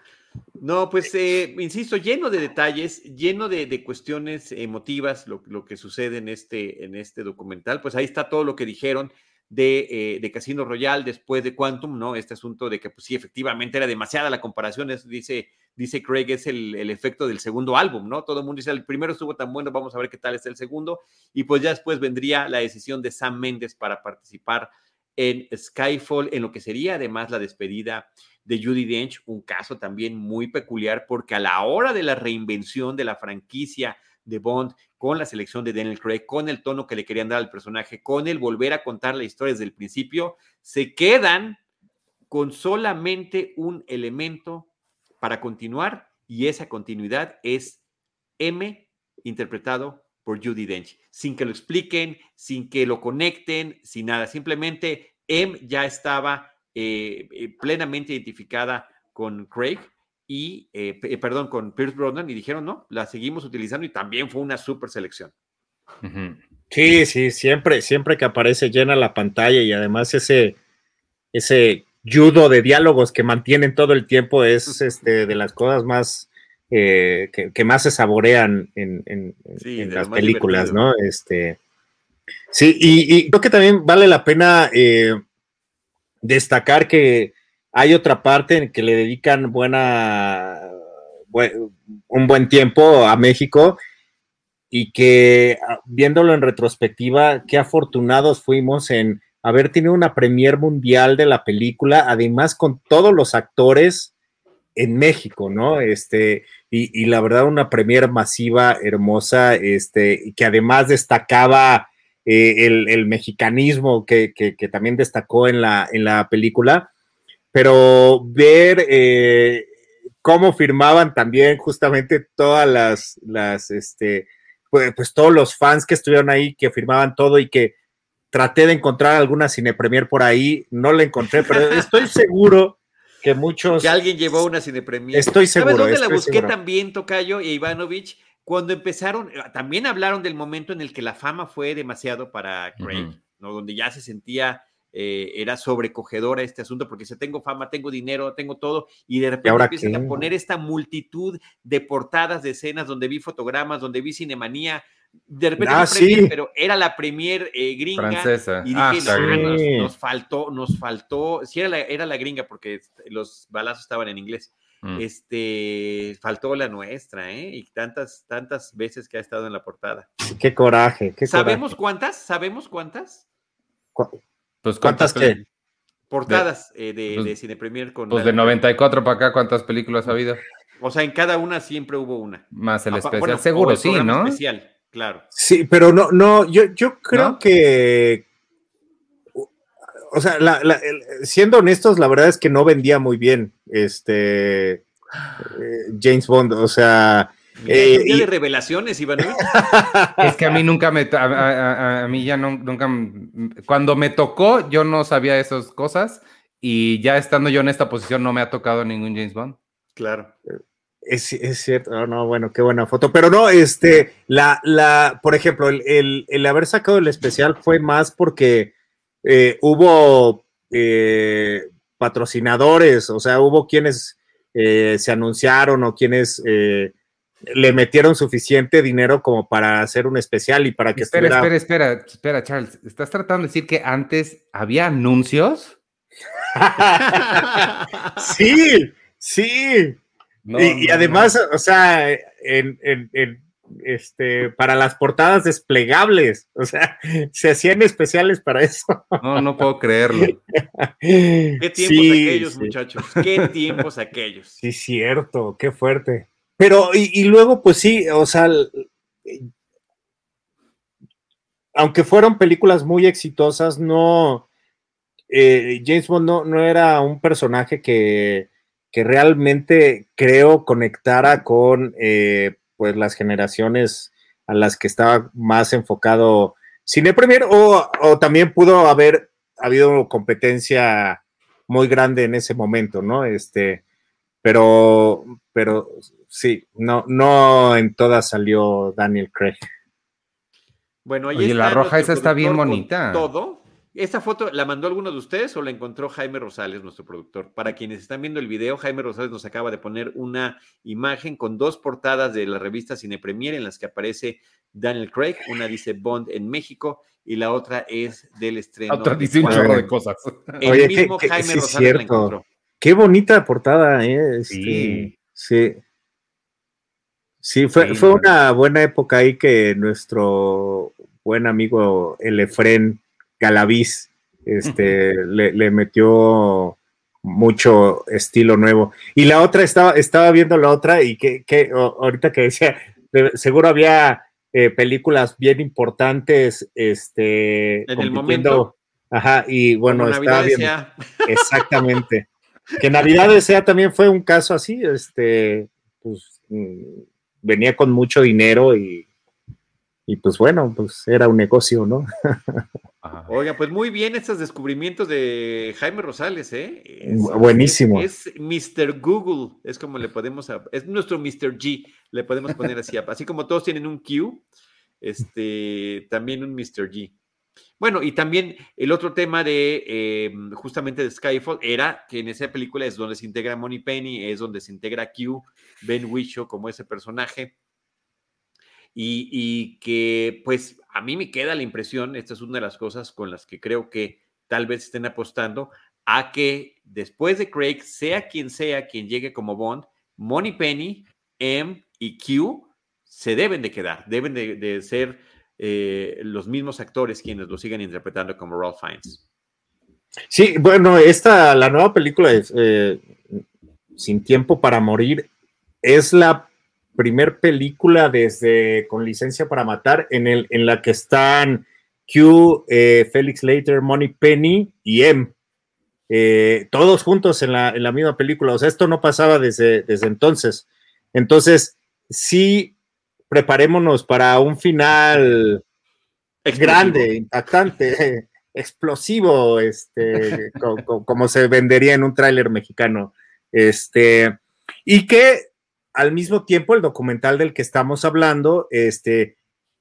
No, pues eh, insisto, lleno de detalles, lleno de, cuestiones emotivas, lo, que sucede en este, en este documental. Pues ahí está todo lo que dijeron de, eh, Casino Royale después de Quantum, ¿no? Este asunto de que, pues sí, efectivamente era demasiada la comparación, dice, dice Craig, es el, el, efecto del segundo álbum, ¿no? Todo el mundo dice, el primero estuvo tan bueno, vamos a ver qué tal es el segundo. Y pues ya después vendría la decisión de Sam Mendes para participar en Skyfall, en lo que sería además la despedida de Judy Dench, un caso también muy peculiar porque a la hora de la reinvención de la franquicia de Bond con la selección de Daniel Craig, con el tono que le querían dar al personaje, con el volver a contar la historia desde el principio, se quedan con solamente un elemento para continuar y esa continuidad es M interpretado por Judy Dench, sin que lo expliquen, sin que lo conecten, sin nada. Simplemente M ya estaba eh, eh, plenamente identificada con Craig y, eh, perdón, con Pierce Brosnan y dijeron, no, la seguimos utilizando y también fue una super selección. Sí, sí, siempre, siempre que aparece llena la pantalla y además ese, ese judo de diálogos que mantienen todo el tiempo es este, de las cosas más eh, que, más se saborean en, las películas, ¿no? Este, sí, y, creo que también vale la pena eh, destacar que hay otra parte en que le dedican buena, un buen tiempo a México y que ah, viéndolo en retrospectiva, qué afortunados fuimos en haber tenido una premier mundial de la película, además con todos los actores en México, ¿no? Este, y, la verdad, una premier masiva, hermosa, este, que además destacaba eh, el, mexicanismo que, también destacó en la, en la película, pero ver eh, cómo firmaban también justamente todas las, las este, pues, pues, todos los fans que estuvieron ahí, que firmaban todo y que traté de encontrar alguna cine premier por ahí, no la encontré, pero estoy seguro que muchos. Que alguien llevó una cine premier. Estoy seguro. ¿Sabes dónde la busqué también, Tocayo y Ivanovich? Cuando empezaron, eh, también hablaron del momento en el que la fama fue demasiado para Craig, ¿no? Donde ya se sentía, eh, era sobrecogedora este asunto, porque si tengo fama, tengo dinero, tengo todo, y de repente empiezan a poner esta multitud de portadas de escenas donde vi fotogramas, donde vi cinemanía, de repente ah, sí. pero era la premier eh, gringa Francesa. y dije, ah, nos, faltó, nos faltó, sí era la, era la gringa porque los balazos estaban en inglés. Mm. Este faltó la nuestra, ¿eh? Y tantas, tantas veces que ha estado en la portada. Qué coraje, qué ¿Sabemos cuántas? ¿Sabemos cuántas? Pues cuántas, que portadas de, eh, de, pues, de, Cine Premier con Pues de 94 para acá, ¿cuántas películas ha habido? O sea, en cada una siempre hubo una. Más el especial, seguro, sí, ¿no? Especial. Claro. Sí, pero no, no, yo, yo creo que. O sea, siendo honestos, la verdad es que no vendía muy bien este eh, James Bond. O sea. Eh, de revelaciones, Iván. es que a mí nunca me. A, mí ya no, nunca. Cuando me tocó, yo no sabía esas cosas. Y ya estando yo en esta posición, no me ha tocado ningún James Bond. Claro. Es, cierto, no, no, bueno, qué buena foto. Pero no, este, la, la, por ejemplo, el, haber sacado el especial fue más porque eh, hubo eh, patrocinadores, o sea, hubo quienes eh, se anunciaron o quienes le metieron suficiente dinero como para hacer un especial y para que espera, Espera, espera, espera, Charles, ¿estás tratando de decir que antes había anuncios? sí, sí. Y, además, o sea, en, este, para las portadas desplegables, o sea, se hacían especiales para eso. No, no puedo creerlo. Qué tiempos aquellos, muchachos, qué tiempos aquellos. Sí, cierto, qué fuerte. Pero, y, luego, pues sí, o sea, aunque fueron películas muy exitosas, no, eh, James Bond no, no era un personaje que que realmente creo conectara con eh, pues las generaciones a las que estaba más enfocado Cine Premier o, o también pudo haber habido competencia muy grande en ese momento, ¿no? Este, pero, pero sí, no, no en todas salió Daniel Craig. Bueno, ahí Oye, la roja esa está bien bonita. Todo. ¿Esta foto la mandó alguno de ustedes o la encontró Jaime Rosales, nuestro productor? Para quienes están viendo el video, Jaime Rosales nos acaba de poner una imagen con dos portadas de la revista Cine Premier en las que aparece Daniel Craig. Una dice Bond en México y la otra es del estreno. Otra dice un chorro de cosas. El Oye, mismo qué- Jaime sí es Rosales la cierto. encontró. Qué bonita portada, ¿eh? Este, Sí. sí. Sí, fue, Sí, fue no. una buena época ahí que nuestro buen amigo el Efren Galaviz este, le, le metió mucho estilo nuevo. Y la otra, estaba, estaba viendo la otra y que, que ahorita que decía, de- seguro había eh, películas bien importantes este, En el momento. Ajá, y bueno, estaba viendo. sea. Exactamente. Que Navidad Desea también fue un caso así, este, pues mm, venía con mucho dinero y, y pues bueno, pues era un negocio, ¿no? Oiga, pues muy bien estos descubrimientos de Jaime Rosales, ¿eh? Es- Buenísimo. Es, es Mr. Google, es como le podemos, es nuestro Mr. G, le podemos poner así, así como todos tienen un Q, este, también un Mr. G. Bueno, y también el otro tema de eh, justamente de Skyfall era que en esa película es donde se integra Money Penny, es donde se integra Q, Ben Whishaw como ese personaje. Y, que pues a mí me queda la impresión, esta es una de las cosas con las que creo que tal vez estén apostando, a que después de Craig, sea quien sea quien llegue como Bond, Money Penny, M y Q se deben de quedar, deben de, de ser eh, los mismos actores quienes lo sigan interpretando como Ralph Fiennes. Sí, bueno, esta, la nueva película es eh, Sin Tiempo para Morir, es la primer película desde Con Licencia para Matar en, el, en la que están Q, eh, Felix Leiter, Money Penny y M. eh, todos juntos en la, en la misma película. O sea, esto no pasaba desde, desde entonces. Entonces, sí, preparémonos para un final grande, impactante, explosivo, este, co- co- como se vendería en un tráiler mexicano. Este, y que al mismo tiempo el documental del que estamos hablando, este,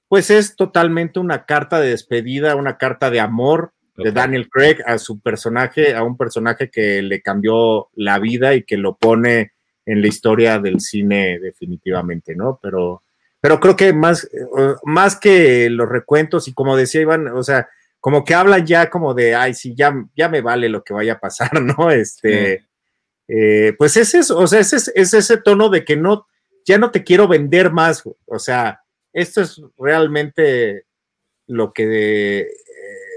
pues es totalmente una carta de despedida, una carta de amor de. Daniel Craig a su personaje, a un personaje que le cambió la vida y que lo pone en la historia del cine definitivamente, ¿no? Pero, pero creo que más, eh, más que los recuentos y como decía Iván, o sea, como que hablan ya como de, ay, sí, ya, ya me vale lo que vaya a pasar, ¿no? Este, eh, pues es eso, o sea, es, es, es ese tono de que no, ya no te quiero vender más, o sea, esto es realmente lo que, eh,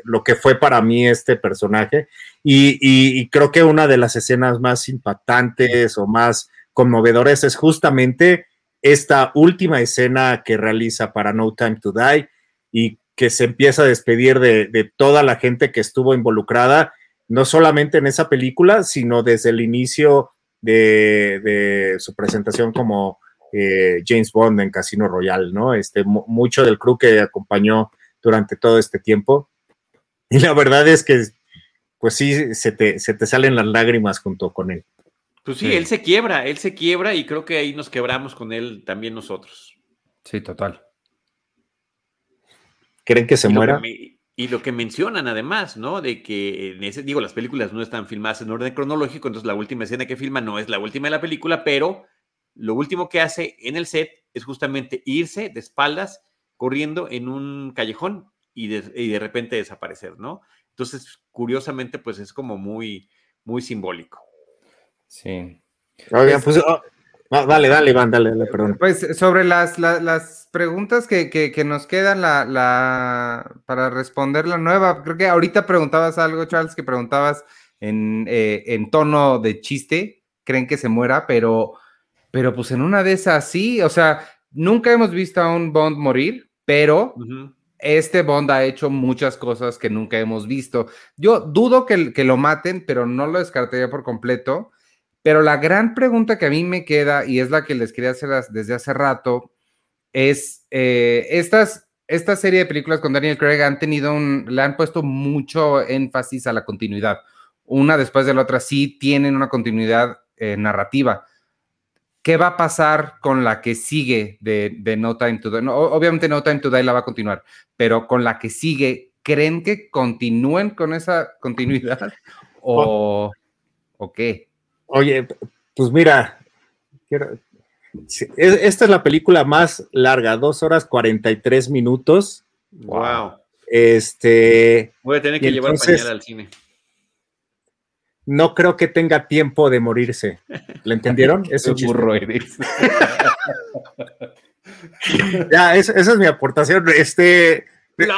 lo que fue para mí este personaje. Y creo que una de las escenas más impactantes o más conmovedoras es justamente esta última escena que realiza para No Time to Die y que se empieza a despedir de, de toda la gente que estuvo involucrada, no solamente en esa película, sino desde el inicio de, de su presentación como eh, James Bond en Casino Royale, ¿no? Este, mu- mucho del crew que acompañó durante todo este tiempo. Y la verdad es que, pues sí, se te, se te salen las lágrimas junto con él. Pues sí, Sí. él se quiebra, él se quiebra y creo que ahí nos quebramos con él también nosotros. Sí, total. ¿Creen que se y muera? Lo que me- y lo que mencionan además, ¿no? De que en ese, digo, las películas no están filmadas en orden cronológico, entonces la última escena que filma no es la última de la película, pero lo último que hace en el set es justamente irse de espaldas corriendo en un callejón y de, y de repente desaparecer, ¿no? Entonces, curiosamente, pues es como muy, muy simbólico. Sí. Oigan, pues, oh, dale, dale, Iván, dale, dale, perdón. Pues sobre las, la- las preguntas que, que- que nos quedan la, la- para responder la nueva, creo que ahorita preguntabas algo, Charles, que preguntabas en, eh, en tono de chiste, creen que se muera, pero, pero pues en una de esas sí, o sea, nunca hemos visto a un Bond morir, pero este Bond ha hecho muchas cosas que nunca hemos visto. Yo dudo que, que lo maten, pero no lo descartaría por completo. Pero la gran pregunta que a mí me queda, y es la que les quería hacer desde hace rato, es eh, estas, esta serie de películas con Daniel Craig han tenido un, le han puesto mucho énfasis a la continuidad. Una después de la otra sí tienen una continuidad eh, narrativa. ¿Qué va a pasar con la que sigue de, de No Time to Die? obviamente No Time to Die la va a continuar, pero con la que sigue, ¿creen que continúen con esa continuidad? ¿O, o qué? Oye, pues mira, esta es la película más larga, dos horas 43 minutos. Wow. Este. Voy a tener que llevar pañal al cine. No creo que tenga tiempo de morirse. ¿Le entendieron? Es un burro ya, esa es mi aportación. Este.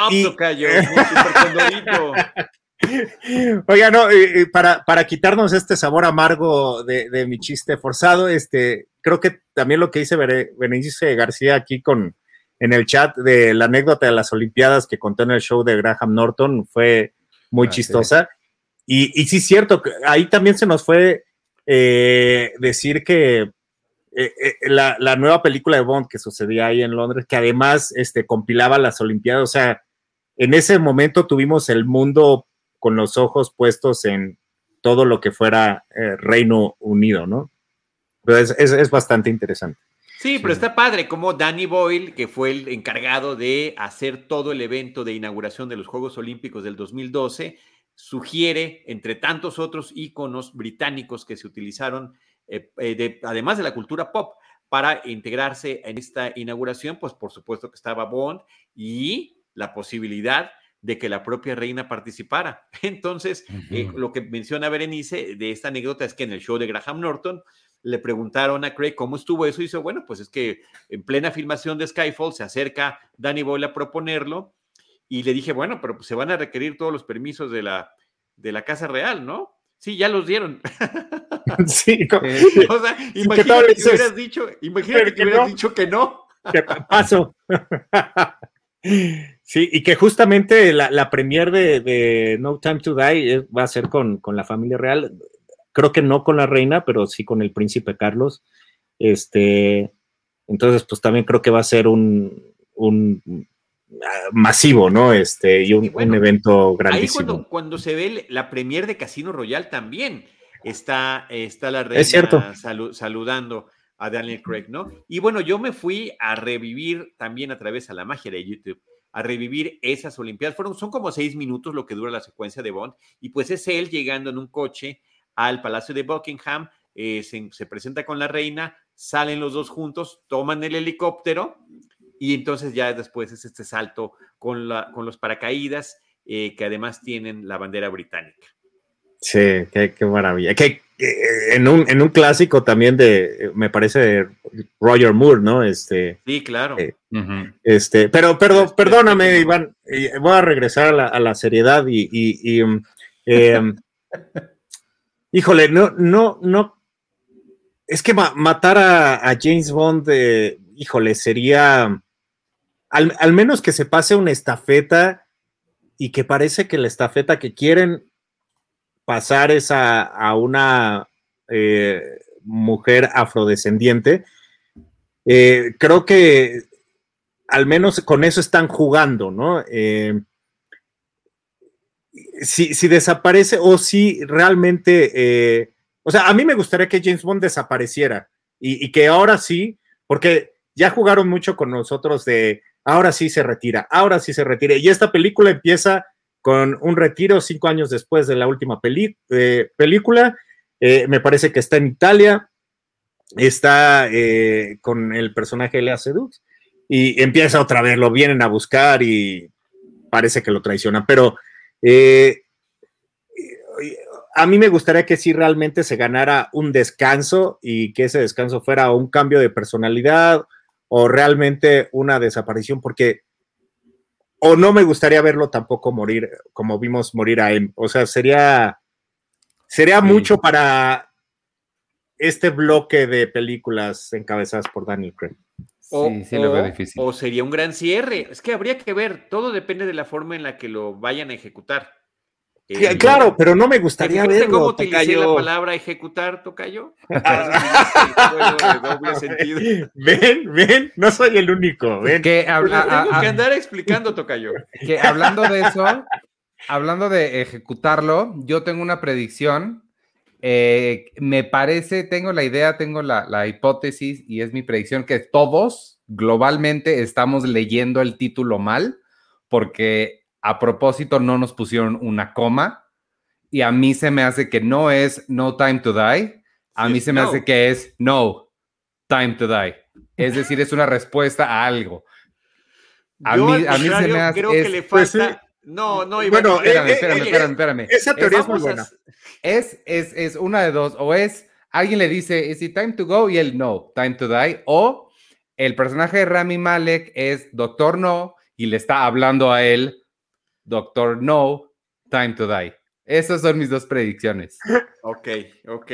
y... cayó, Oiga, no, para, para, quitarnos este sabor amargo de, mi chiste forzado, este, creo que también lo que dice Berenice García aquí con en el chat de la anécdota de las Olimpiadas que contó en el show de Graham Norton fue muy chistosa. Y, y sí, cierto, ahí también se nos fue eh, decir que eh, eh, la, la, nueva película de Bond que sucedía ahí en Londres, que además este, compilaba las Olimpiadas, o sea, en ese momento tuvimos el mundo con los ojos puestos en todo lo que fuera eh, Reino Unido, ¿no? Pero es, bastante interesante. Sí, pero está padre como Danny Boyle, que fue el encargado de hacer todo el evento de inauguración de los Juegos Olímpicos del 2012, sugiere, entre tantos otros íconos británicos que se utilizaron, eh, eh, además de la cultura pop, para integrarse en esta inauguración, pues por supuesto que estaba Bond y la posibilidad de que la propia reina participara. Entonces, eh, lo que menciona Berenice de esta anécdota es que en el show de Graham Norton le preguntaron a Craig cómo estuvo eso y dice, bueno, pues es que en plena filmación de Skyfall se acerca Danny Boyle a proponerlo y le dije, bueno, pero pues se van a requerir todos los permisos de la, de la Casa Real, ¿no? Sí, ya los dieron. Sí, o sea, imagínate que hubieras dicho, imagínate que, hubieras dicho que no. ¿Qué paso? Sí, y que justamente la, la premier de, No Time to Die va a ser con, la familia real. Creo que no con la reina, pero sí con el príncipe Carlos. Este, entonces, pues también creo que va a ser un, un ah, masivo, ¿no? Este, y un, evento grandísimo. Ahí cuando, cuando, se ve la premier de Casino Royal también está, está la reina es cierto. saludando a Daniel Craig, ¿no? Y bueno, yo me fui a revivir también a través de la magia de YouTube, a revivir esas Olimpiadas. Fueron, son como seis minutos lo que dura la secuencia de Bond, y pues es él llegando en un coche al Palacio de Buckingham, eh, se, presenta con la reina, salen los dos juntos, toman el helicóptero, y entonces ya después es este salto con, la, con los paracaídas, eh, que además tienen la bandera británica. Sí, qué, maravilla. Que, en, un, en un clásico también de, me parece, Roger Moore, ¿no? Este, sí, claro. Eh, este, pero, pero perdóname, Iván, eh, voy a regresar a la, seriedad y, um, em, híjole, no, no, no, es que matar a, James Bond, eh, híjole, sería, al, al menos que se pase una estafeta y que parece que la estafeta que quieren pasar esa a una eh, mujer afrodescendiente, eh, creo que al menos con eso están jugando, ¿no? Eh, si, desaparece o si realmente, o sea, a mí me gustaría que James Bond desapareciera y, y, que ahora sí, porque ya jugaron mucho con nosotros de ahora sí se retira, ahora sí se retira. Y esta película empieza con un retiro cinco años después de la última eh, película. Eh, me parece que está en Italia, está eh, con el personaje Lea Sedux y empieza otra vez, lo vienen a buscar y parece que lo traicionan, pero a mí me gustaría que sí realmente se ganara un descanso y que ese descanso fuera un cambio de personalidad o realmente una desaparición, porque o no me gustaría verlo tampoco morir como vimos morir a él. O sea, sería, sería mucho para este bloque de películas encabezadas por Daniel Craig. O, sí, sí lo veo difícil. O sería un gran cierre. Es que habría que ver, todo depende de la forma en la que lo vayan a ejecutar. Eh, claro, pero no me gustaría ¿te fijaste verlo. cómo utilicé la palabra ejecutar, Tocayo? Ah. Ven, ven, no soy el único, ven. Que, hab- Lo a- a- tengo que andar explicando, Tocayo. que hablando de eso, hablando de ejecutarlo, yo tengo una predicción. eh, me parece, tengo la idea, tengo la, la hipótesis y es mi predicción que todos globalmente estamos leyendo el título mal porque a propósito no nos pusieron una coma y a mí se me hace que no es No Time to Die, a Sí, mí es se me no. hace que es No Time to Die. Es decir, es una respuesta a algo. A Yo, mí- al a mí se me hace- creo es- que le pues, falta. sí. No, no, Iván, Bueno, Espérame, eh, espérame, oye, espérame, espérame. Esa teoría es muy buena. Es, es, es una de dos, o es alguien le dice, ¿is it time to go? Y él no, time to die, o el personaje de Rami Malek es Doctor No y le está hablando a él, Doctor No, time to die. Esas son mis dos predicciones. Ok, ok.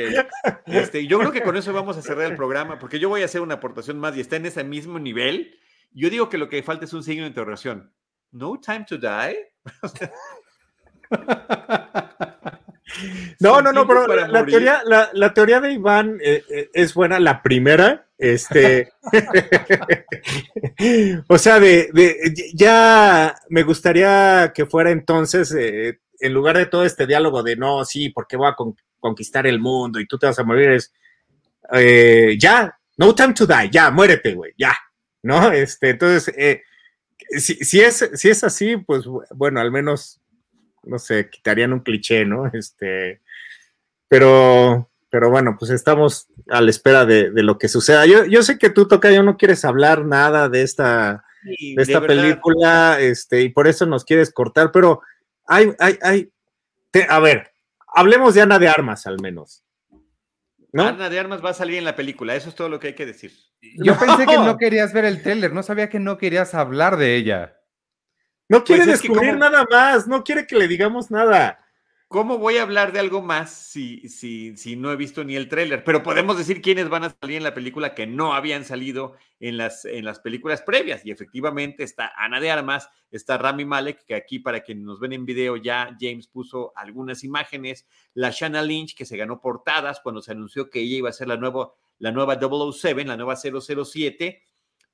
Este, yo creo que con eso vamos a cerrar el programa, porque yo voy a hacer una aportación más y está en ese mismo nivel. Yo digo que lo que falta es un signo de interrogación. No time to die. No, no, no, pero la, teoría, la, la teoría de Iván eh, eh, es buena. La primera, este. o sea, de, de- ya me gustaría que fuera entonces, eh, en lugar de todo este diálogo de no, sí, porque voy a con- conquistar el mundo y tú te vas a morir, es ya, no time to die, ya, muérete, güey, ya, ¿no? Este, entonces, si, si es, si es así, pues bueno, al menos no sé, quitarían un cliché, ¿no? Este, pero, pero bueno, pues estamos a la espera de, de lo que suceda. Yo, yo sé que tú, Tocayo, no quieres hablar nada de esta, de esta película, este, y por eso nos quieres cortar, pero hay, hay, hay, te- a ver, hablemos de Ana de Armas al menos. ¿No? Ana de Armas va a salir en la película, eso es todo lo que hay que decir. Yo pensé que No. no querías ver el tráiler, no sabía que no querías hablar de ella. No quiere Pues es que descubrir como- nada más, no quiere que le digamos nada. ¿Cómo voy a hablar de algo más si, si, si no he visto ni el tráiler? Pero podemos decir quiénes van a salir en la película que no habían salido en las, en las películas previas. Y efectivamente está Ana de Armas, está Rami Malek, que aquí para quienes nos ven en video ya James puso algunas imágenes, la Shanna Lynch, que se ganó portadas cuando se anunció que ella iba a ser la nueva, la nueva 007, la nueva 007,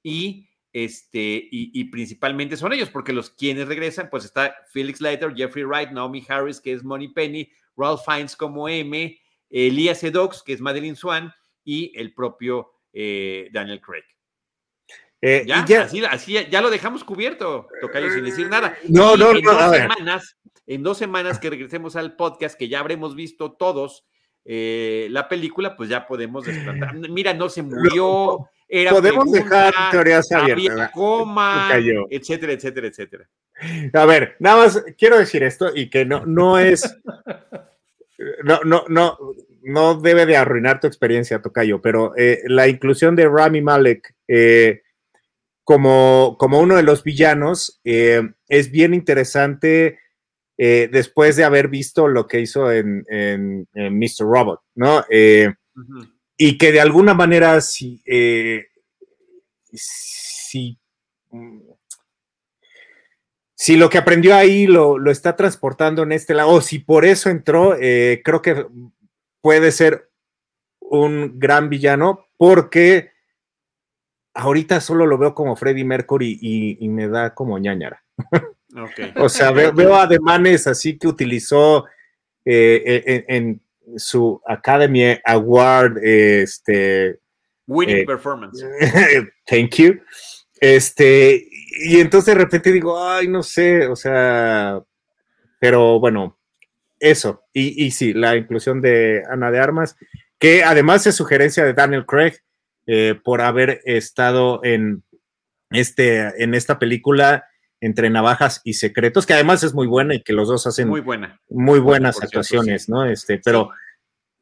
y este, y, y principalmente son ellos, porque los quienes regresan, pues está Felix Leiter, Jeffrey Wright, Naomi Harris, que es Money Penny, Ralph Fiennes como M, Elias Edox, que es Madeline Swan, y el propio eh, Daniel Craig. Eh, Ya, así, así ya, ya lo dejamos cubierto, Tocayo, sin decir nada. No, Y no, en no, dos a ver. semanas, en dos semanas que regresemos al podcast, que ya habremos visto todos eh, la película, pues ya podemos desplantar. Mira, no se murió, era podemos pregunta, dejar teorías abiertas. coma, etcétera, etcétera, etcétera. A ver, nada más quiero decir esto y que no, no es. No, no, no, no debe de arruinar tu experiencia, Tocayo, pero eh, la inclusión de Rami Malek eh, como, como uno de los villanos eh, es bien interesante después de haber visto lo que hizo en, en- en Mr. Robot, ¿no? Y que de alguna manera si, eh, si, mm, si lo que aprendió ahí lo, lo está transportando en este lado, o si por eso entró, eh, creo que puede ser un gran villano porque ahorita solo lo veo como Freddie Mercury y, y me da como ñañara. O sea, veo, veo ademanes así que utilizó eh, en, en su Academy Award, este, Winning Eh, performance. thank you. Este, y entonces de repente digo, ay, no sé, o sea, pero bueno, eso. Y, y sí, la inclusión de Ana de Armas, que además es sugerencia de Daniel Craig eh, por haber estado en, este, en esta película entre navajas y secretos, que además es muy buena y que los dos hacen Muy buena. muy buenas cierto, actuaciones, sí. ¿no? Este, pero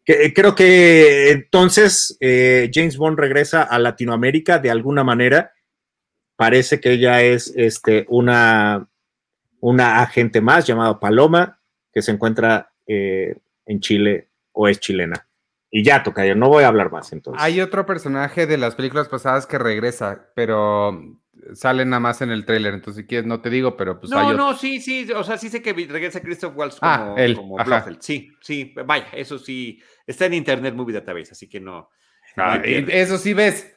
que- creo que entonces eh, James Bond regresa a Latinoamérica de alguna manera. Parece que ella es este, una, una agente más llamada Paloma, que se encuentra eh, en Chile o es chilena. Y ya toca, yo no voy a hablar más entonces. Hay otro personaje de las películas pasadas que regresa, pero sale nada más en el tráiler, entonces si quieres no te digo, pero pues No, no, sí, sí, o sea, sí sé que regresa Christoph Waltz como, Ah, él, como ajá. Blofeld. Sí, sí, vaya, eso sí, está en Internet Movie Database, así que no. Ah, eso sí ves.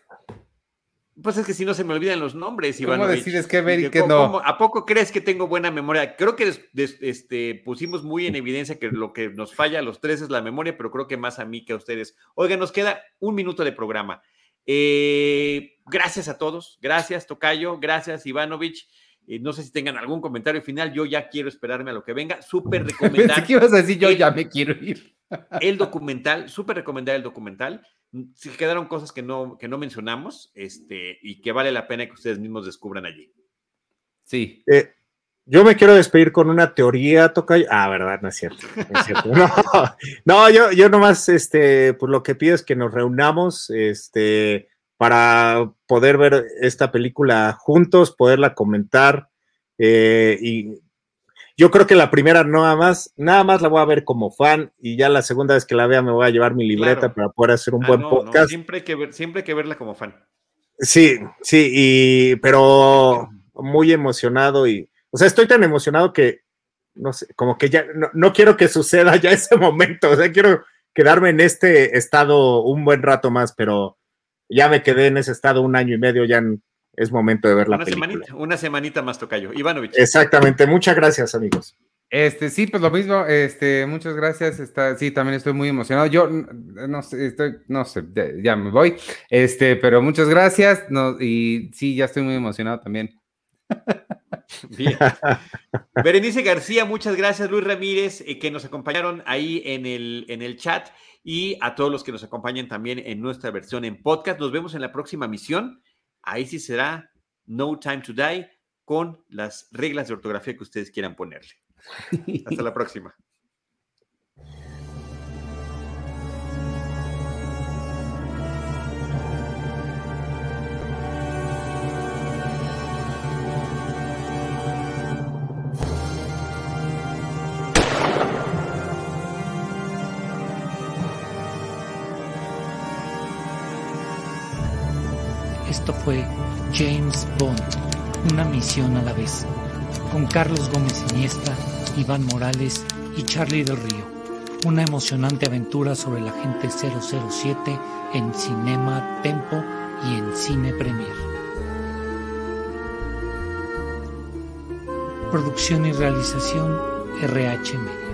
Pues es que si no se me olvidan los nombres, ¿Cómo Ivanovich. decides qué ver y Que qué cómo- no? cómo- ¿A poco crees que tengo buena memoria? Creo que des- des- este, pusimos muy en evidencia que lo que nos falla a los tres es la memoria, pero creo que más a mí que a ustedes. Oiga, nos queda un minuto de programa. Eh, gracias a todos. Gracias, Tocayo. Gracias, Ivanovich. Eh, no sé si tengan algún comentario final. Yo ya quiero esperarme a lo que venga. Súper Pensé recomendar que ibas a decir yo ya me quiero ir. el documental, súper recomendar el documental. Si quedaron cosas que no, que no mencionamos este, y que vale la pena que ustedes mismos descubran allí. Sí. Eh, yo me quiero despedir con una teoría, Tocayo. Ah, verdad, no es cierto. No, es cierto. No, no, yo, yo nomás, este, pues lo que pido es que nos reunamos, este, para poder ver esta película juntos, poderla comentar. eh, y yo creo que la primera nada más, nada más la voy a ver como fan y ya la segunda vez que la vea me voy a llevar mi libreta Claro. para poder hacer un Ah, buen no, no, podcast. siempre, hay que ver, siempre hay que verla como fan. Sí, sí, y pero muy emocionado y, o sea, estoy tan emocionado que, no sé, como que ya, no, no quiero que suceda ya ese momento, o sea, quiero quedarme en este estado un buen rato más, pero ya me quedé en ese estado un año y medio, ya n- es momento de ver la Una película. semanita, una semanita más, Tocayo. Ivanovich. Exactamente, muchas gracias, amigos. Este, sí, pues lo mismo, este, muchas gracias. Está, sí, también estoy muy emocionado. Yo no sé, estoy, no sé, ya, ya me voy. Este, pero muchas gracias. No, y sí, ya estoy muy emocionado también. Bien. Berenice García, muchas gracias. Luis Ramírez, eh, que nos acompañaron ahí en el, en el chat. Y a todos los que nos acompañan también en nuestra versión en podcast. Nos vemos en la próxima misión. Ahí sí será No Time to Die con las reglas de ortografía que ustedes quieran ponerle. Hasta la próxima. Fue James Bond, una misión a la vez, con Carlos Gómez Iniesta, Iván Morales y Charlie del Río. Una emocionante aventura sobre el agente 007 en Cinema Tempo y en Cine Premier. Producción y realización RH Media.